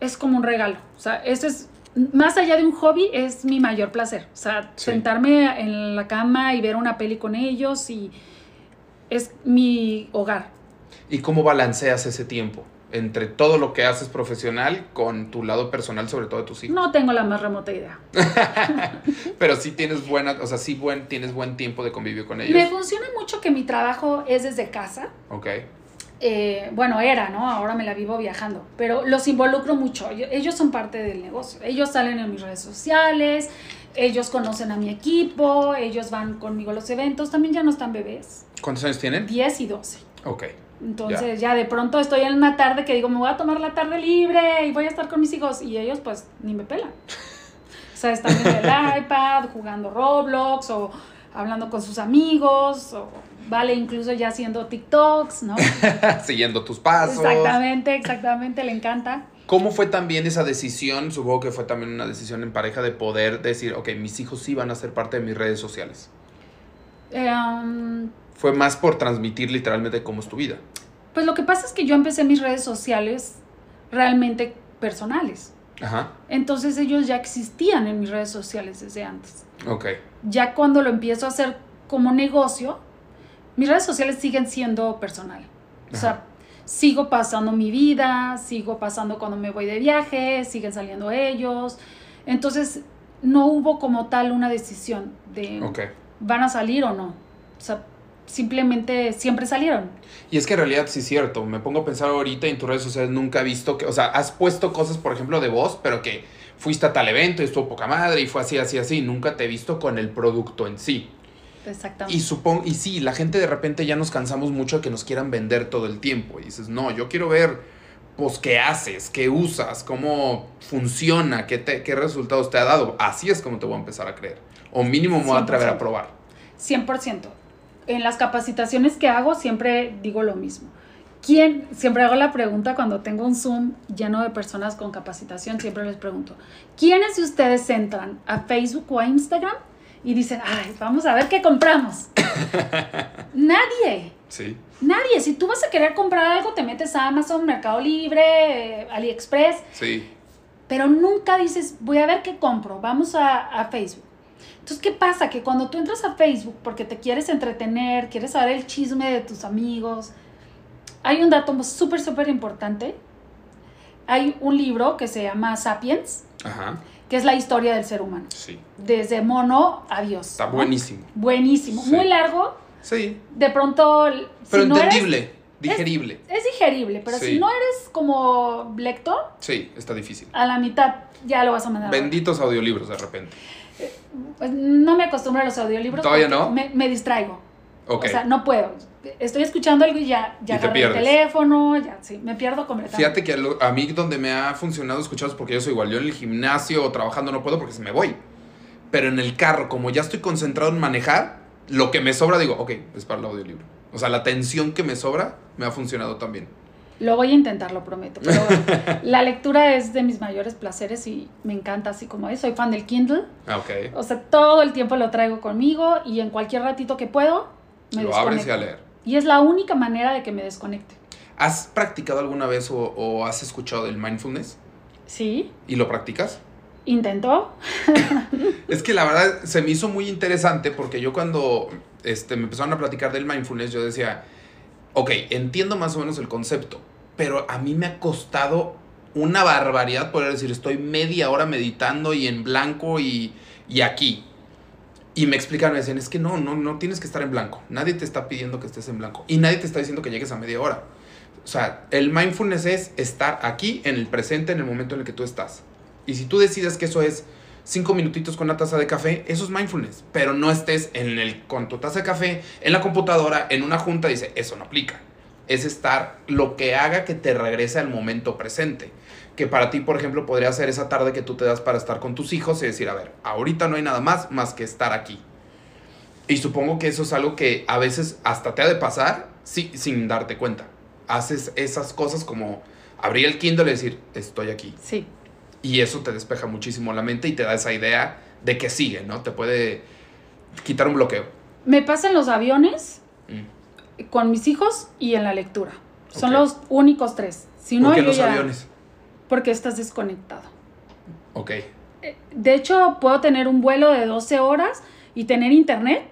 es como un regalo. O sea, eso es más allá de un hobby es mi mayor placer. O sea, Sí. sentarme en la cama y ver una peli con ellos y es mi hogar. ¿Y cómo balanceas ese tiempo entre todo lo que haces profesional con tu lado personal, sobre todo de tus hijos? No tengo la más remota idea. Pero sí tienes buena, o sea, sí buen, tienes buen tiempo de convivio con Me ellos. funciona mucho que mi trabajo es desde casa. Ok, eh, bueno, era, ¿no? Ahora me la vivo viajando, pero los involucro mucho. Ellos son parte del negocio. Ellos salen en mis redes sociales, ellos conocen a mi equipo, ellos van conmigo a los eventos. También ya no están bebés, ¿cuántos años tienen? 10 y 12. Ok, Entonces ya. de pronto estoy en una tarde que digo, me voy a tomar la tarde libre y voy a estar con mis hijos y ellos pues ni me pelan. O sea, están en el iPad jugando Roblox o hablando con sus amigos o vale incluso ya haciendo TikToks, ¿no? siguiendo tus pasos. Exactamente, exactamente, le encanta. ¿Cómo fue también esa decisión? Supongo que fue también una decisión en pareja de poder decir, ok, mis hijos sí van a ser parte de mis redes sociales. Eh, um, Fue más por transmitir literalmente cómo es tu vida. pues lo que pasa es que yo empecé mis redes sociales realmente personales. Ajá, Entonces ellos ya existían en mis redes sociales desde antes. ok. Ya cuando lo empiezo a hacer como negocio, mis redes sociales siguen siendo personal. O sea, sigo pasando mi vida, sigo pasando cuando me voy de viaje, siguen saliendo ellos. Entonces, no hubo como tal una decisión de van a salir o no. O sea, simplemente siempre salieron. Y es que en realidad sí es cierto. Me pongo a pensar ahorita en tus redes sociales nunca he visto que, o sea, has puesto cosas, por ejemplo, de voz, pero que fuiste a tal evento y estuvo poca madre y fue así, así, así. Nunca te he visto con el producto en sí. Exactamente. Y supongo, y sí, la gente de repente ya nos cansamos mucho de que nos quieran vender todo el tiempo. Y dices, no, yo quiero ver, pues, qué haces, qué usas, cómo funciona, qué, te- qué resultados te ha dado. Así es como te voy a empezar a creer. O mínimo me voy a atrever a 100%. probar. 100%. En las capacitaciones que hago siempre digo lo mismo. ¿Quién? Siempre hago la pregunta cuando tengo un Zoom lleno de personas con capacitación, siempre les pregunto, ¿quiénes de ustedes entran a Facebook o a Instagram y dicen, ay, vamos a ver qué compramos? Nadie. Sí. Nadie. Si tú vas a querer comprar algo, te metes a Amazon, Mercado Libre, eh, AliExpress, Sí. pero nunca dices, voy a ver qué compro, vamos a, a Facebook. Entonces, ¿qué pasa? Que cuando tú entras a Facebook porque te quieres entretener, quieres saber el chisme de tus amigos, hay un dato súper, súper importante. Hay un libro que se llama Sapiens, Ajá. que es la historia del ser humano, Sí. desde mono a Dios. Está ¿no? buenísimo. Buenísimo, Sí. muy largo. Sí. De pronto, Pero si no eres- entendible. Digerible. Es, digerible, pero si no eres como lector. Sí, está difícil. A la mitad ya lo vas a mandar. Benditos audiolibros de repente. Pues no me acostumbro a los audiolibros. ¿Todavía no? Me, me distraigo. O sea, no puedo. Estoy escuchando algo y ya, ya el teléfono, ya, sí, me pierdo completamente. Fíjate que a, mí donde me ha funcionado escucharlos, porque yo soy igual, yo en el gimnasio o trabajando no puedo porque se me voy. Pero en el carro, como ya estoy concentrado en manejar, lo que me sobra digo, ok, es para el audiolibro. O sea, la atención que me sobra me ha funcionado también. Lo voy a intentar, lo prometo. Pero la lectura es de mis mayores placeres y me encanta así como es. Soy fan del Kindle. Ah, ok. O sea, todo el tiempo lo traigo conmigo y en cualquier ratito que puedo, me Lo abres y a leer. Y es la única manera de que me desconecte. ¿Has practicado alguna vez o, has escuchado del mindfulness? Sí. ¿Y lo practicas? Intentó. es que la verdad se me hizo muy interesante porque yo cuando este, me empezaron a platicar del mindfulness, yo decía, ok, entiendo más o menos el concepto, pero a mí me ha costado una barbaridad poder decir, estoy media hora meditando y en blanco y, y aquí. Y me explicaron, me decían, es que no, no, no tienes que estar en blanco. Nadie te está pidiendo que estés en blanco. Y nadie te está diciendo que llegues a media hora. O sea, el mindfulness es estar aquí, en el presente, en el momento en el que tú estás. Y si tú decides que eso es cinco minutitos con una taza de café, eso es mindfulness. Pero no estés en el, con tu taza de café, en la computadora, en una junta, dice, eso no aplica. Es estar lo que haga que te regrese al momento presente que para ti, por ejemplo, podría ser esa tarde que tú te das para estar con tus hijos y decir, a ver, ahorita no hay nada más más que estar aquí. Y supongo que eso es algo que a veces hasta te ha de pasar sí, sin darte cuenta. Haces esas cosas como abrir el Kindle y decir, estoy aquí. Sí. Y eso te despeja muchísimo la mente y te da esa idea de que sigue, ¿no? Te puede quitar un bloqueo. Me pasa en los aviones, mm. Con mis hijos y en la lectura. Son los únicos tres. Si no, ¿Por los aviones? porque estás desconectado. Ok. Eh, de hecho, puedo tener un vuelo de 12 horas y tener internet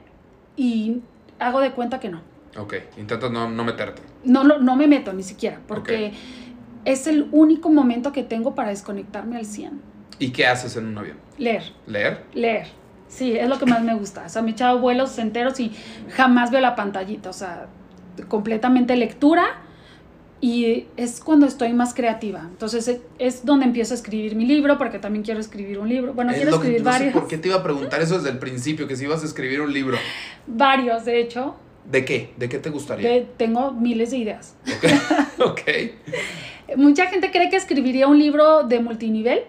y hago de cuenta que no. Ok, intentas no, meterte. No, no, no me meto ni siquiera, porque es el único momento que tengo para desconectarme al 100. ¿Y qué haces en un avión? Leer. ¿Leer? Leer. Sí, es lo que más me gusta. O sea, me he echado vuelos enteros y jamás veo la pantallita. O sea, completamente lectura y es cuando estoy más creativa. Entonces es donde empiezo a escribir mi libro, porque también quiero escribir un libro. Bueno, quiero escribir varios. ¿Por qué te iba a preguntar eso desde el principio, que si ibas a escribir un libro? Varios, de hecho. ¿De qué? ¿De qué te gustaría? tengo miles de ideas. ok. Mucha gente cree que escribiría un libro de multinivel.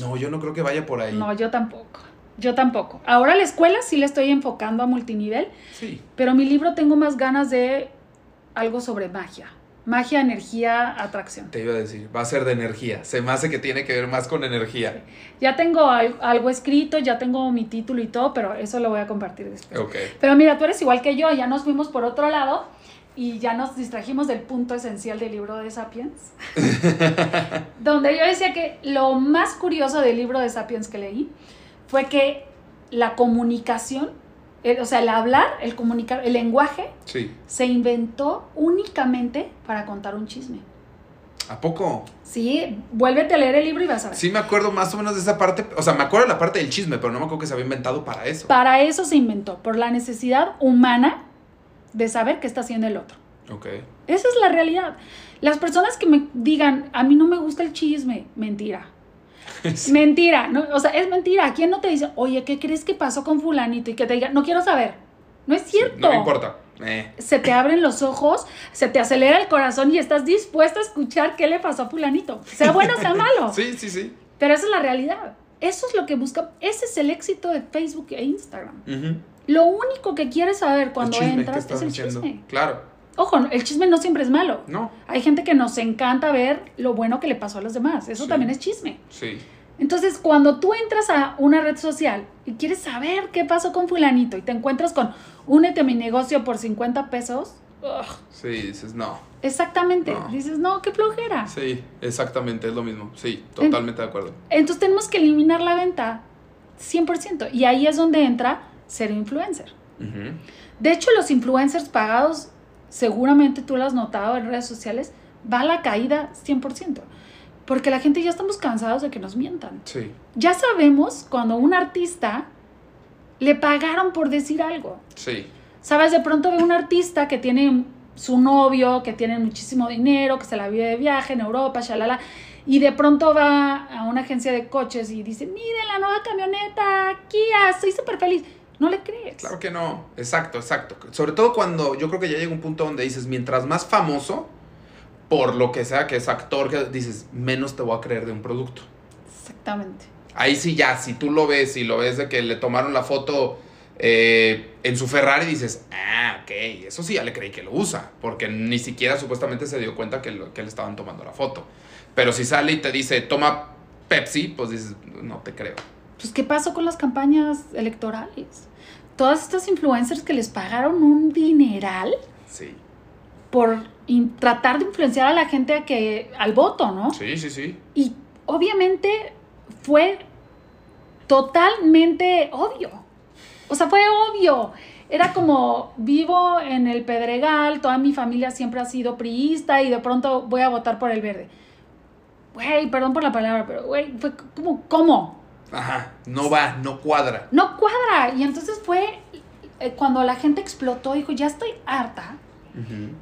No, yo no creo que vaya por ahí. No, yo tampoco. Yo tampoco. Ahora la escuela sí le estoy enfocando a multinivel. Sí. Pero mi libro tengo más ganas de algo sobre magia Magia, energía, atracción. Te iba a decir, va a ser de energía. Se me hace que tiene que ver más con energía. Ya tengo algo escrito, ya tengo mi título y todo, pero eso lo voy a compartir después. Okay. Pero mira, tú eres igual que yo, ya nos fuimos por otro lado y ya nos distrajimos del punto esencial del libro de Sapiens. donde yo decía que lo más curioso del libro de Sapiens que leí fue que la comunicación o sea, el hablar, el comunicar, el lenguaje, se inventó únicamente para contar un chisme. ¿A poco? Sí, vuélvete a leer el libro y vas a ver. Sí, me acuerdo más o menos de esa parte. O sea, me acuerdo de la parte del chisme, pero no me acuerdo que se había inventado para eso. Para eso se inventó, por la necesidad humana de saber qué está haciendo el otro. Ok. Esa es la realidad. Las personas que me digan, a mí no me gusta el chisme, mentira. Mentira, ¿no? o sea, es mentira. ¿Quién no te dice, oye, ¿qué crees que pasó con fulanito? Y que te diga, no quiero saber. No es cierto. no me importa. Eh. Se te abren los ojos, se te acelera el corazón y estás dispuesto a escuchar qué le pasó a fulanito. Sea bueno, sea malo. sí, sí, sí. Pero esa es la realidad. Eso es lo que busca. Ese es el éxito de Facebook e Instagram. Lo único que quieres saber cuando entras es el chisme. Claro. Ojo, el chisme no siempre es malo. No. Hay gente que nos encanta ver lo bueno que le pasó a los demás. Eso también es chisme. Sí. Entonces, cuando tú entras a una red social y quieres saber qué pasó con fulanito y te encuentras con únete a mi negocio por 50 pesos, sí, dices no. Exactamente, dices no, qué flojera. Sí, exactamente, es lo mismo. Sí, totalmente de acuerdo. Entonces tenemos que eliminar la venta 100% y ahí es donde entra ser influencer. De hecho, los influencers pagados, seguramente tú lo has notado en redes sociales, va a la caída 100%. Porque la gente ya estamos cansados de que nos mientan. Sí. Ya sabemos cuando un artista le pagaron por decir algo. Sí. Sabes, de pronto ve un artista que tiene su novio, que tiene muchísimo dinero, que se la vive de viaje en Europa, shalala, y de pronto va a una agencia de coches y dice, miren la nueva camioneta, Kia, estoy súper feliz. No le crees. Claro que no, exacto, exacto. Sobre todo cuando yo creo que ya llega un punto donde dices, mientras más famoso, por lo que sea que es actor, que dices, menos te voy a creer de un producto. Exactamente. Ahí sí ya, si tú lo ves y lo ves de que le tomaron la foto eh, en su Ferrari, dices, ah, ok, eso sí ya le creí que lo usa, porque ni siquiera supuestamente se dio cuenta que, que le estaban tomando la foto. Pero si sale y te dice, toma Pepsi, pues dices, no te creo. Pues, ¿qué pasó con las campañas electorales? Todas estas influencers que les pagaron un dineral. Sí. Por tratar de influenciar a la gente a que, al voto, ¿no? Sí, sí, sí. Y obviamente fue totalmente obvio. O sea, fue obvio. Era como vivo en el Pedregal, toda mi familia siempre ha sido priista y de pronto voy a votar por el verde. Güey, perdón por la palabra, pero güey, fue como, ¿cómo? Ajá, no va, no cuadra. No cuadra. Y entonces fue eh, cuando la gente explotó, dijo, ya estoy harta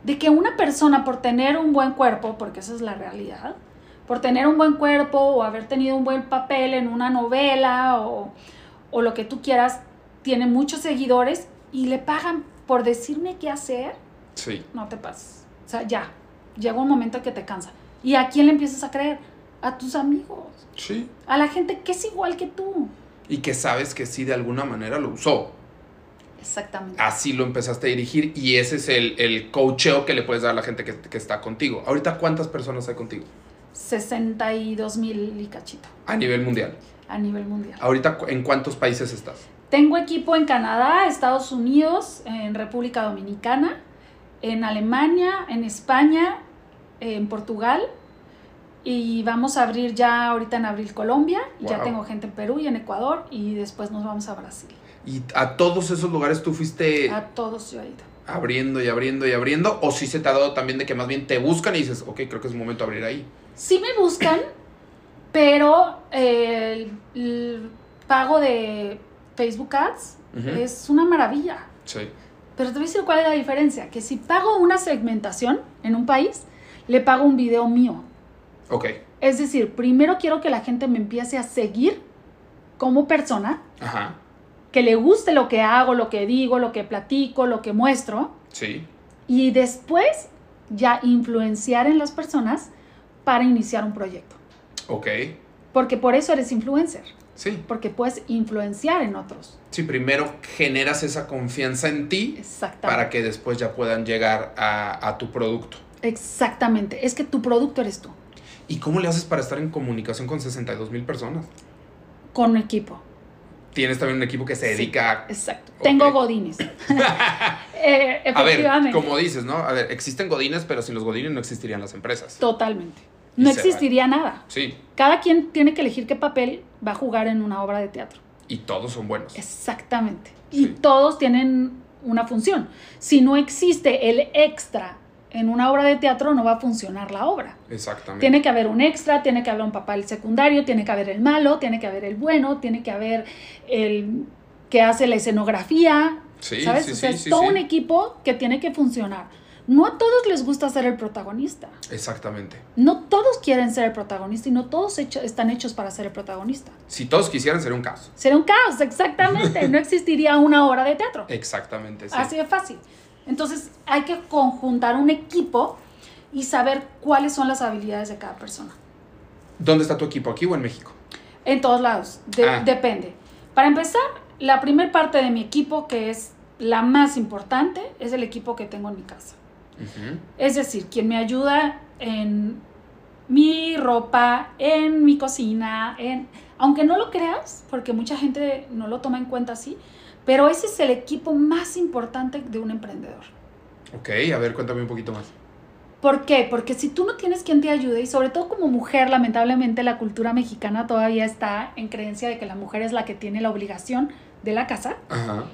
de que una persona por tener un buen cuerpo, porque esa es la realidad, por tener un buen cuerpo o haber tenido un buen papel en una novela o, o lo que tú quieras, tiene muchos seguidores y le pagan por decirme qué hacer. Sí. No te pases. O sea, ya. Llega un momento que te cansa. ¿Y a quién le empiezas a creer? A tus amigos. Sí. A la gente que es igual que tú. Y que sabes que sí de alguna manera lo usó. Exactamente. Así lo empezaste a dirigir y ese es el, el coacheo que le puedes dar a la gente que, que está contigo. Ahorita, ¿cuántas personas hay contigo? 62 mil y cachito. A nivel mundial. A nivel mundial. Ahorita, ¿en cuántos países estás? Tengo equipo en Canadá, Estados Unidos, en República Dominicana, en Alemania, en España, en Portugal. Y vamos a abrir ya ahorita en abril Colombia. Ya tengo gente en Perú y en Ecuador. Y después nos vamos a Brasil. ¿Y a todos esos lugares tú fuiste... A todos yo he ido. Abriendo y abriendo y abriendo. ¿O si se te ha dado también de que más bien te buscan y dices, ok, creo que es momento de abrir ahí? Sí me buscan, pero el, pago de Facebook Ads es una maravilla. Sí. Pero te voy a decir cuál es la diferencia. Que si pago una segmentación en un país, le pago un video mío. Ok. Es decir, primero quiero que la gente me empiece a seguir como persona. Ajá. Que le guste lo que hago, lo que digo, lo que platico, lo que muestro. Sí. Y después ya influenciar en las personas para iniciar un proyecto. Ok. Porque por eso eres influencer. Sí. Porque puedes influenciar en otros. Sí, primero generas esa confianza en ti para que después ya puedan llegar a, a tu producto. Exactamente, es que tu producto eres tú. ¿Y cómo le haces para estar en comunicación con 62 mil personas? Con un equipo. Tienes también un equipo que se dedica a... Exacto. Tengo godines. eh, efectivamente. A ver, como dices, ¿no? A ver, existen godines, pero sin los godines no existirían las empresas. Totalmente. No existiría nada. Sí. Cada quien tiene que elegir qué papel va a jugar en una obra de teatro. Y todos son buenos. Exactamente. Y todos tienen una función. Si no existe el extra en una obra de teatro no va a funcionar la obra. Exactamente. Tiene que haber un extra, tiene que haber un papel secundario, tiene que haber el malo, tiene que haber el bueno, tiene que haber el que hace la escenografía. Sí, ¿Sabes? Sí, o sea, sí, es todo un equipo que tiene que funcionar. No a todos les gusta ser el protagonista. Exactamente. No todos quieren ser el protagonista y no todos están hechos para ser el protagonista. Si todos quisieran, sería un caos. Sería un caos, exactamente. no existiría una obra de teatro. Exactamente, sí. Así de fácil. Entonces hay que conjuntar un equipo y saber cuáles son las habilidades de cada persona. ¿Dónde está tu equipo? ¿Aquí o en México? En todos lados. Ah. Depende. Para empezar, la primera parte de mi equipo, que es la más importante, es el equipo que tengo en mi casa. Es decir, quien me ayuda en mi ropa, en mi cocina, en... Aunque no lo creas, porque mucha gente no lo toma en cuenta así, pero ese es el equipo más importante de un emprendedor. Ok, a ver, cuéntame un poquito más. ¿Por qué? Porque si tú no tienes quien te ayude, y sobre todo como mujer, lamentablemente la cultura mexicana todavía está en creencia de que la mujer es la que tiene la obligación de la casa. Ajá.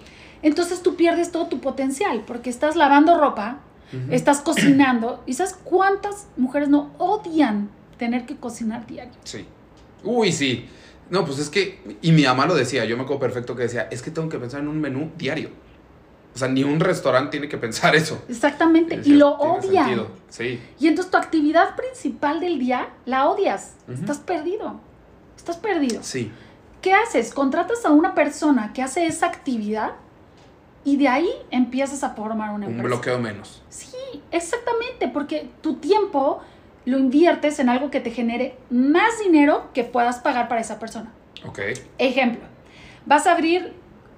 Entonces tú pierdes todo tu potencial, porque estás lavando ropa, estás cocinando, y ¿sabes cuántas mujeres no odian tener que cocinar diario? Sí. Uy, sí. No, pues es que, y mi mamá lo decía, yo me acuerdo perfecto que decía, es que tengo que pensar en un menú diario. O sea, ni un restaurante tiene que pensar eso. Exactamente. Y lo odian. Sí. Y entonces tu actividad principal del día la odias. Estás perdido. Estás perdido. Sí. ¿Qué haces? Contratas a una persona que hace esa actividad y de ahí empiezas a formar una empresa. Un bloqueo menos. Sí, exactamente, porque tu tiempo lo inviertes en algo que te genere más dinero que puedas pagar para esa persona. Ok. Ejemplo, vas a abrir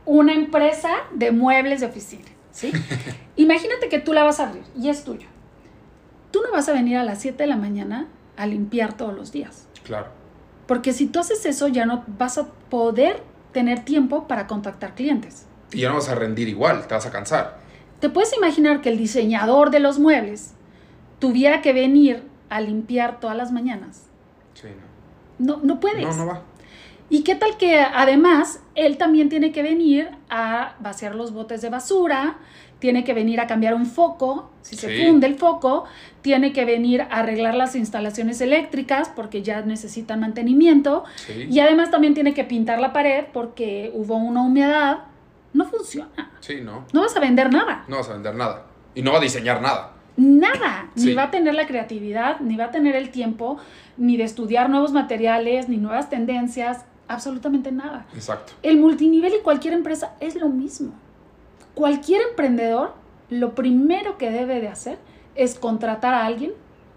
una empresa de muebles de oficina, ¿sí? Imagínate que tú la vas a abrir y es tuyo. Tú no vas a venir a las 7 de la mañana a limpiar todos los días. Claro. Porque si tú haces eso, ya no vas a poder tener tiempo para contactar clientes. Y ya no vas a rendir igual, te vas a cansar. ¿Te puedes imaginar que el diseñador de los muebles tuviera que venir a limpiar todas las mañanas? Sí, no. No, no puedes. No, no va. ¿Y qué tal que además él también tiene que venir a vaciar los botes de basura, tiene que venir a cambiar un foco, si se funde el foco, tiene que venir a arreglar las instalaciones eléctricas porque ya necesitan mantenimiento y además también tiene que pintar la pared porque hubo una humedad? No funciona. Sí, no. No vas a vender nada. No vas a vender nada. Y no va a diseñar nada. Nada. Ni va a tener la creatividad, ni va a tener el tiempo, ni de estudiar nuevos materiales, ni nuevas tendencias absolutamente nada. Exacto. El multinivel y cualquier empresa es lo mismo. Cualquier emprendedor lo primero que debe de hacer es contratar a alguien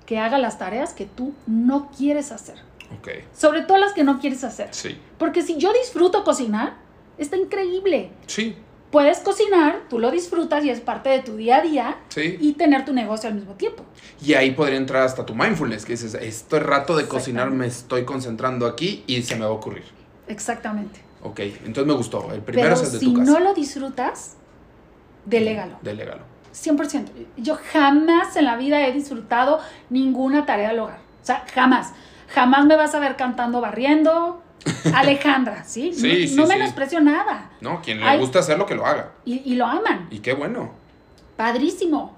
que haga las tareas que tú no quieres hacer. Ok. Sobre todo las que no quieres hacer. Sí. Porque si yo disfruto cocinar, está increíble. Sí. Puedes cocinar, tú lo disfrutas y es parte de tu día a día sí. y tener tu negocio al mismo tiempo. Y ahí podría entrar hasta tu mindfulness, que dices, estoy rato de cocinar, me estoy concentrando aquí y se me va a ocurrir. Exactamente. Ok, entonces me gustó. El primero es el de tu casa. Si no lo disfrutas, delégalo. Delégalo. 100%. Yo jamás en la vida he disfrutado ninguna tarea del hogar. O sea, jamás. Jamás me vas a ver cantando, barriendo. Alejandra, ¿sí? sí no, sí, no menosprecio nada. No, quien le gusta hacerlo, que lo haga. Y, y, lo aman. Y qué bueno. Padrísimo.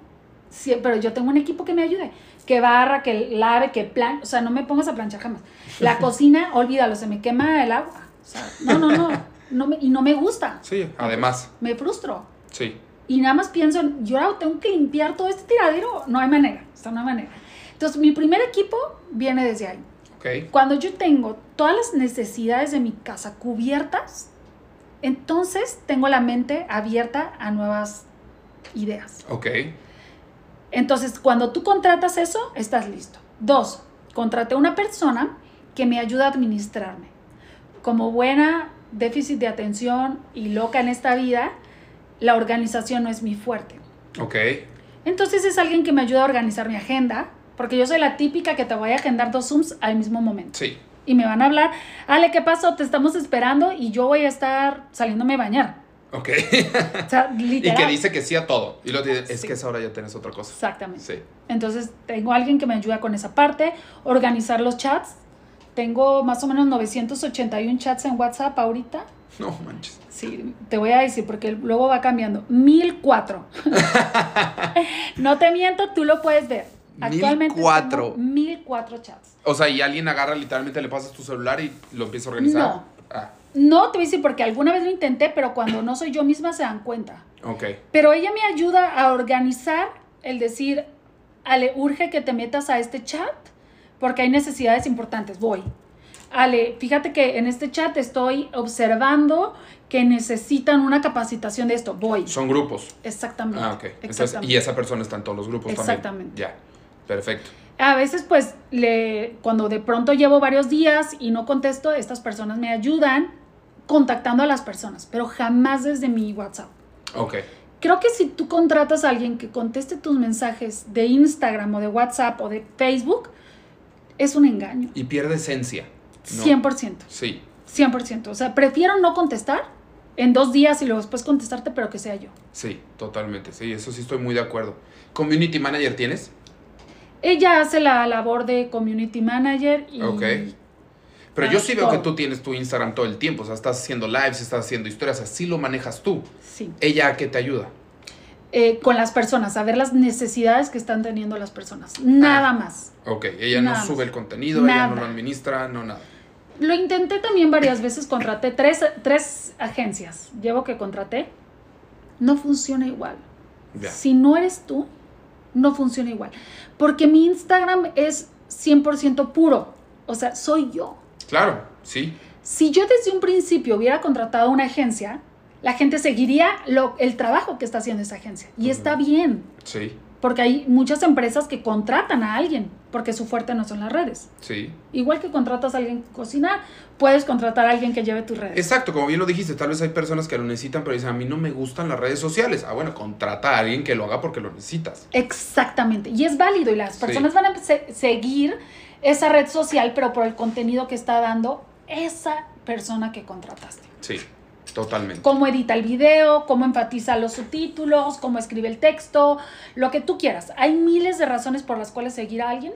Sí, pero yo tengo un equipo que me ayude. Que barra, que lave, que plan. O sea, no me pongas a planchar jamás. La cocina, olvídalo, se me quema el agua. O sea, no, no, no. no me, y no me gusta. Sí, además. Me frustro. Sí. Y nada más pienso, yo ahora tengo que limpiar todo este tiradero. No hay manera. O sea, no hay manera. Entonces, mi primer equipo viene desde ahí. Okay. Cuando yo tengo todas las necesidades de mi casa cubiertas, entonces tengo la mente abierta a nuevas ideas. Ok. Entonces, cuando tú contratas eso, estás listo. Dos, contraté una persona que me ayuda a administrarme. Como buena déficit de atención y loca en esta vida, la organización no es mi fuerte. Ok. Entonces es alguien que me ayuda a organizar mi agenda, porque yo soy la típica que te voy a agendar dos Zooms al mismo momento. Sí. Y me van a hablar, Ale, ¿qué pasó? Te estamos esperando y yo voy a estar saliéndome a bañar. Ok. o sea, literal. Y que dice que sí a todo. Y lo dice, es que esa hora ya tienes otra cosa. Exactamente. Sí. Entonces, tengo alguien que me ayuda con esa parte, organizar los chats. Tengo más o menos 981 chats en WhatsApp ahorita. No manches. Sí, te voy a decir porque luego va cambiando. 1004. no te miento, tú lo puedes ver. Actualmente 1004. 1004 chats. O sea, y alguien agarra literalmente, le pasas tu celular y lo empieza a organizar. No. Ah. No, te voy a decir porque alguna vez lo intenté, pero cuando no soy yo misma se dan cuenta. Ok. Pero ella me ayuda a organizar el decir, Ale, urge que te metas a este chat porque hay necesidades importantes. Voy. Ale, fíjate que en este chat estoy observando que necesitan una capacitación de esto. Voy. Son grupos. Exactamente. Ah, ok. Entonces, y esa persona está en todos los grupos Exactamente. también. Ya. Perfecto. A veces, pues, le, cuando de pronto llevo varios días y no contesto, estas personas me ayudan contactando a las personas, pero jamás desde mi WhatsApp. Ok. Creo que si tú contratas a alguien que conteste tus mensajes de Instagram o de WhatsApp o de Facebook, es un engaño. Y pierde esencia. ¿no? 100%. Sí. 100%. O sea, prefiero no contestar en dos días y luego después contestarte, pero que sea yo. Sí, totalmente. Sí, eso sí estoy muy de acuerdo. ¿Community manager tienes? Ella hace la labor de community manager y... Ok. Pero yo sí veo que tú tienes tu Instagram todo el tiempo. O sea, estás haciendo lives, estás haciendo historias, así lo manejas tú. Sí. ¿Ella a qué te ayuda? Eh, con las personas, a ver las necesidades que están teniendo las personas. Nada Ah. más. Ok, ella Nada no más. sube el contenido, Nada. ella no lo administra, no nada. Lo intenté también varias veces, contraté tres, tres agencias. Llevo que contraté. no funciona igual. Si no eres tú, no funciona igual. Porque mi Instagram es 100% puro. O sea, soy yo. Claro, sí. Si yo desde un principio hubiera contratado una agencia, la gente seguiría lo, el trabajo que está haciendo esa agencia. Y está bien. Sí. Porque hay muchas empresas que contratan a alguien, porque su fuerte no son las redes. Sí. Igual que contratas a alguien que cocinar, puedes contratar a alguien que lleve tus redes. Exacto, como bien lo dijiste, tal vez hay personas que lo necesitan, pero dicen, a mí no me gustan las redes sociales. Ah, bueno, contrata a alguien que lo haga porque lo necesitas. Exactamente, y es válido, y las personas van a seguir esa red social, pero por el contenido que está dando esa persona que contrataste. Sí. Totalmente. Cómo edita el video, cómo enfatiza los subtítulos, cómo escribe el texto, lo que tú quieras. Hay miles de razones por las cuales seguir a alguien,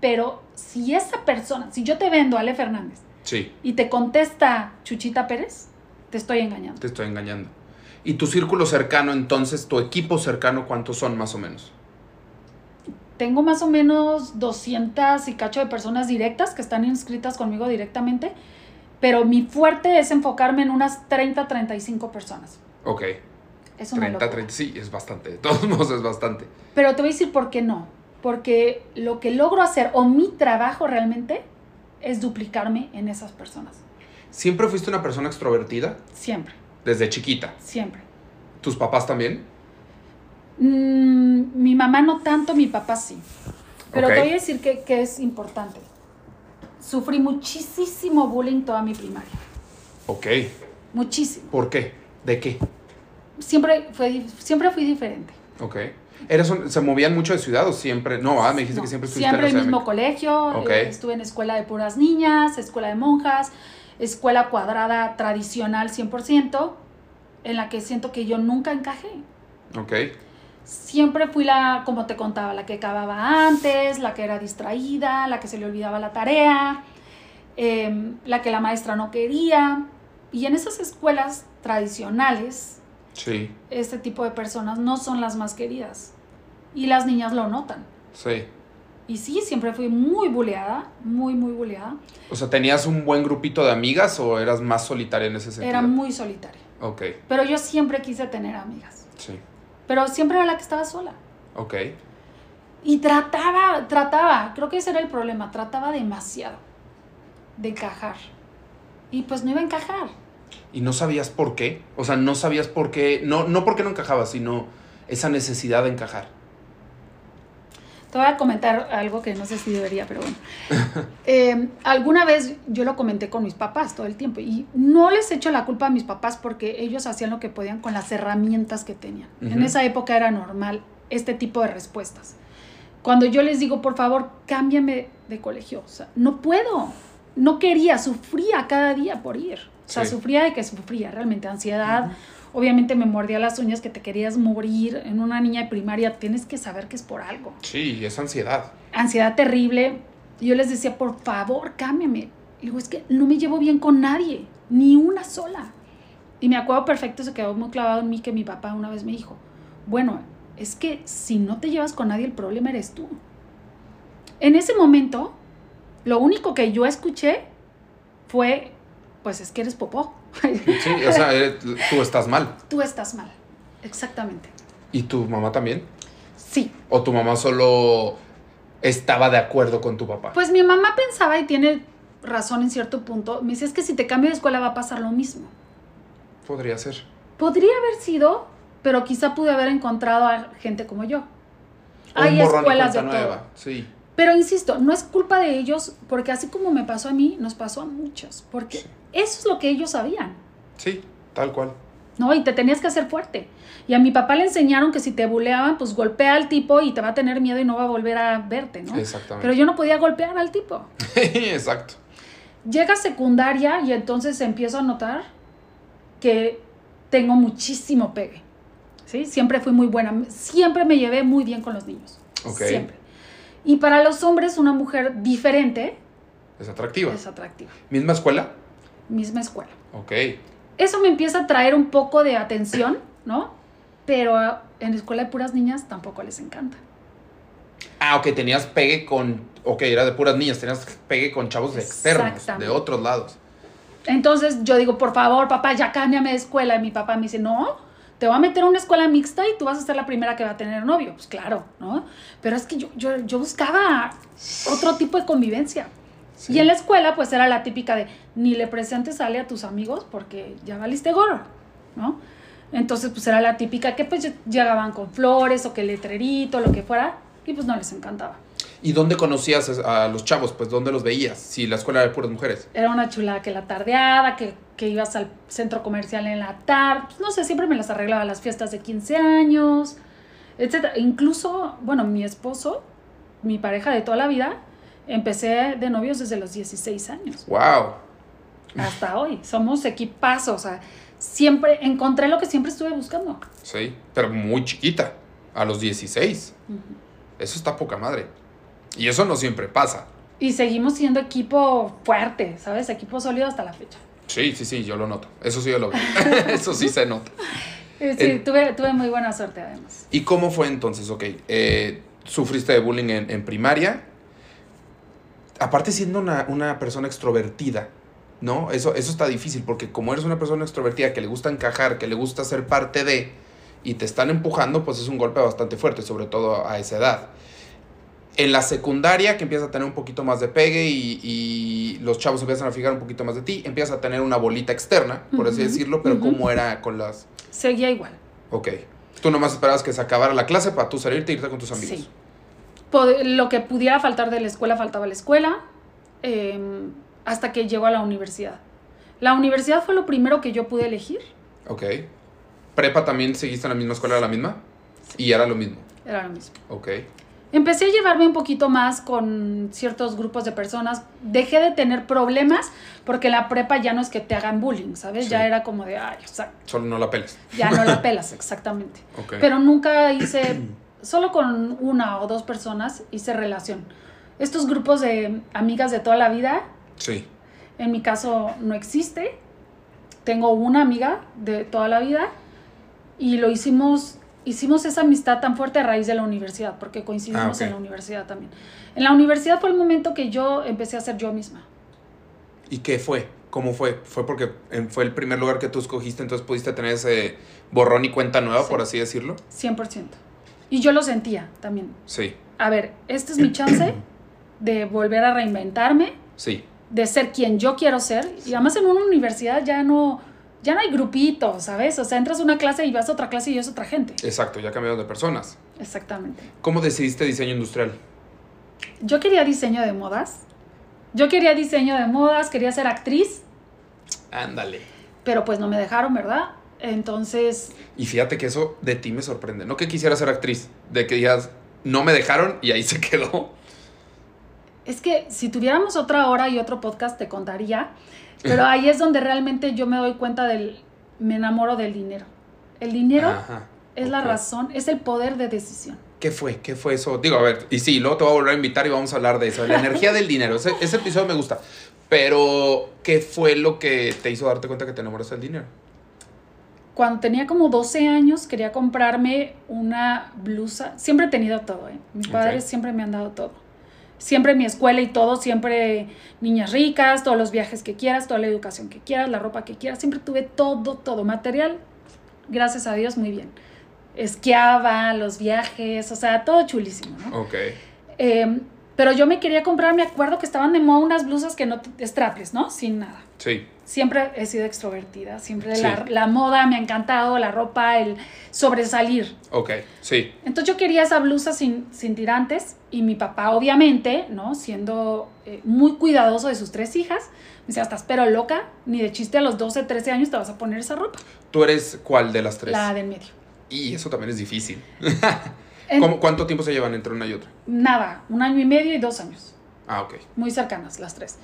pero si esa persona, si yo te vendo a Ale Fernández sí. y te contesta Chuchita Pérez, te estoy engañando. Te estoy engañando. ¿Y tu círculo cercano entonces, tu equipo cercano, cuántos son más o menos? Tengo más o menos 200 y cacho de personas directas que están inscritas conmigo directamente pero mi fuerte es enfocarme en unas 30, 35 personas. Ok. Es una 30, 30, sí, es bastante. De todos modos es bastante. Pero te voy a decir por qué no. Porque lo que logro hacer, o mi trabajo realmente, es duplicarme en esas personas. ¿Siempre fuiste una persona extrovertida? Siempre. ¿Desde chiquita? Siempre. ¿Tus papás también? Mm, mi mamá no tanto, mi papá sí. Pero te voy a decir que, que es importante sufrí muchísimo bullying toda mi primaria. Ok. Muchísimo. ¿Por qué? ¿De qué? Siempre, fue, siempre fui diferente. Ok. ¿Eres ¿Se movían mucho de ciudad o siempre? No, ah, me dijiste que siempre estuviste Siempre en el mismo colegio. Eh, estuve en escuela de puras niñas, escuela de monjas, escuela cuadrada tradicional 100%, en la que siento que yo nunca encajé. Ok siempre fui la, como te contaba, la que acababa antes, la que era distraída, la que se le olvidaba la tarea, em, la que la maestra no quería. Y en esas escuelas tradicionales, sí. este tipo de personas no son las más queridas. Y las niñas lo notan. Sí. Y sí, siempre fui muy buleada, muy, muy buleada. O sea, ¿tenías un buen grupito de amigas o eras más solitaria en ese sentido? Era muy solitaria. Ok. Pero yo siempre quise tener amigas. Sí pero siempre era la que estaba sola. Ok. Y trataba, trataba, creo que ese era el problema, trataba demasiado de encajar. Y pues no iba a encajar. ¿Y no sabías por qué? O sea, no sabías por qué, no, no por qué no encajaba, sino esa necesidad de encajar. Te voy a comentar algo que no sé si debería, pero bueno. Eh, alguna vez yo lo comenté con mis papás todo el tiempo y no les echo la culpa a mis papás porque ellos hacían lo que podían con las herramientas que tenían. En esa época era normal este tipo de respuestas. Cuando yo les digo, por favor, cámbiame de colegio, o sea, no puedo, no quería, sufría cada día por ir. O sea, sufría de que sufría realmente ansiedad obviamente me mordía las uñas que te querías morir en una niña de primaria, tienes que saber que es por algo. Sí, es ansiedad. Ansiedad terrible. Yo les decía, por favor, cámbiame. Y digo, es que no me llevo bien con nadie, ni una sola. Y me acuerdo perfecto, se quedó muy clavado en mí que mi papá una vez me dijo, bueno, es que si no te llevas con nadie, el problema eres tú. En ese momento, lo único que yo escuché fue, pues es que eres popó. Sí, o sea, tú estás mal. Tú estás mal, exactamente. ¿Y tu mamá también? Sí. ¿O tu mamá solo estaba de acuerdo con tu papá? Pues mi mamá pensaba y tiene razón en cierto punto. Me dice, es que si te cambio de escuela va a pasar lo mismo. Podría ser. Podría haber sido, pero quizá pude haber encontrado a gente como yo. Hay escuelas de todo. Sí. Pero insisto, no es culpa de ellos, porque así como me pasó a mí, nos pasó a muchos. Porque eso es lo que ellos sabían. Sí, tal cual. No, y te tenías que hacer fuerte. Y a mi papá le enseñaron que si te buleaban, pues golpea al tipo y te va a tener miedo y no va a volver a verte, ¿no? Exactamente. Pero yo no podía golpear al tipo. Exacto. Llega secundaria y entonces empiezo a notar que tengo muchísimo pegue. ¿Sí? Siempre fui muy buena. Siempre me llevé muy bien con los niños. Ok. Siempre. Y para los hombres, una mujer diferente. Es atractiva. Es atractiva. ¿Misma escuela? Misma escuela. Ok. Eso me empieza a traer un poco de atención, ¿no? Pero en la escuela de puras niñas tampoco les encanta. Ah, ok, tenías pegue con. Ok, era de puras niñas, tenías pegue con chavos externos, de otros lados. Entonces yo digo, por favor, papá, ya cámbiame de escuela. Y mi papá me dice, no, te voy a meter a una escuela mixta y tú vas a ser la primera que va a tener novio. Pues claro, ¿no? Pero es que yo, yo, yo buscaba otro tipo de convivencia. Y en la escuela, pues era la típica de ni le presentes sale a tus amigos porque ya valiste gorro, ¿no? Entonces, pues era la típica que pues llegaban con flores o que letrerito, lo que fuera, y pues no les encantaba. ¿Y dónde conocías a los chavos? Pues ¿dónde los veías? Si la escuela era de puras mujeres. Era una chulada que la tardeada, que, que ibas al centro comercial en la tarde, pues, no sé, siempre me las arreglaba las fiestas de 15 años, etc. Incluso, bueno, mi esposo, mi pareja de toda la vida, empecé de novios desde los 16 años. ¡Wow! Hasta hoy. Somos equipazos, o sea, siempre encontré lo que siempre estuve buscando. Sí, pero muy chiquita, a los 16. Eso está poca madre. Y eso no siempre pasa. Y seguimos siendo equipo fuerte, ¿sabes? Equipo sólido hasta la fecha. Sí, sí, sí, yo lo noto. Eso sí yo lo veo. eso sí se nota. Sí, tuve, tuve, muy buena suerte además. ¿Y cómo fue entonces? Ok, eh, sufriste de bullying en, primaria. Aparte siendo una, una, persona extrovertida, ¿no? Eso, eso está difícil porque como eres una persona extrovertida que le gusta encajar, que le gusta ser parte de, y te están empujando, pues es un golpe bastante fuerte, sobre todo a esa edad en la secundaria, que empiezas a tener un poquito más de pegue y, los chavos empiezan a fijar un poquito más de ti, empiezas a tener una bolita externa, por así decirlo, pero ¿cómo era con las...? Seguía igual. Ok. Tú nomás esperabas que se acabara la clase para tú salirte e irte con tus amigos. Sí. Lo que pudiera faltar de la escuela, faltaba la escuela, em, hasta que llegó a la universidad. La universidad fue lo primero que yo pude elegir. Ok. ¿Prepa también seguiste en la misma escuela, era la misma? Y era lo mismo. Era lo mismo. Ok. Empecé a llevarme un poquito más con ciertos grupos de personas. Dejé de tener problemas porque la prepa ya no es que te hagan bullying, ¿sabes? Ya era como de, ay, o sea, Solo no la pelas. Ya no la pelas, exactamente. Pero nunca hice, solo con una o dos personas hice relación. Estos grupos de amigas de toda la vida. Sí. En mi caso no existe. Tengo una amiga de toda la vida y lo hicimos hicimos esa amistad tan fuerte a raíz de la universidad, porque coincidimos ah, en la universidad también. En la universidad fue el momento que yo empecé a ser yo misma. ¿Y qué fue? ¿Cómo fue? ¿Fue porque fue el primer lugar que tú escogiste, entonces pudiste tener ese borrón y cuenta nueva, por así decirlo? 100%. Y yo lo sentía también. Sí. A ver, esta es mi chance de volver a reinventarme. Sí. De ser quien yo quiero ser. Y además en una universidad ya no ya no hay grupitos, ¿sabes? O sea, entras a una clase y vas a otra clase y es otra gente. Exacto, ya cambiado de personas. Exactamente. ¿Cómo decidiste diseño industrial? Yo quería diseño de modas. Yo quería diseño de modas, quería ser actriz. Ándale. Pero pues no me dejaron, ¿verdad? Entonces... Y fíjate que eso de ti me sorprende. No que quisiera ser actriz, de que digas, no me dejaron y ahí se quedó. Es que si tuviéramos otra hora y otro podcast te contaría pero ahí es donde realmente yo me doy cuenta del, me enamoro del dinero. El dinero es la razón, es el poder de decisión. ¿Qué fue? ¿Qué fue eso? Digo, a ver, y sí, luego te voy a volver a invitar y vamos a hablar de eso, la energía del dinero. Ese, ese, episodio me gusta. Pero, ¿qué fue lo que te hizo darte cuenta que te enamoras del dinero? Cuando tenía como 12 años, quería comprarme una blusa. Siempre he tenido todo, ¿eh? Mis padres siempre me han dado todo siempre mi escuela y todo, siempre niñas ricas, todos los viajes que quieras, toda la educación que quieras, la ropa que quieras, siempre tuve todo, todo material, gracias a Dios, muy bien. Esquiaba, los viajes, o sea, todo chulísimo, ¿no? Ok. Em, pero yo me quería comprar, me acuerdo que estaban de moda unas blusas que no, strapless, ¿no? Sin nada. Sí. Siempre he sido extrovertida, siempre la, la, moda me ha encantado, la ropa, el sobresalir. Ok, sí. Entonces yo quería esa blusa sin, sin tirantes y mi papá obviamente, ¿no? Siendo eh, muy cuidadoso de sus tres hijas, me decía, estás pero loca, ni de chiste a los 12, 13 años te vas a poner esa ropa. ¿Tú eres cuál de las tres? La del medio. Y eso también es difícil. ¿Cuánto tiempo se llevan entre una y otra? Nada, un año y medio y dos años. Ah, ok. Muy cercanas las tres.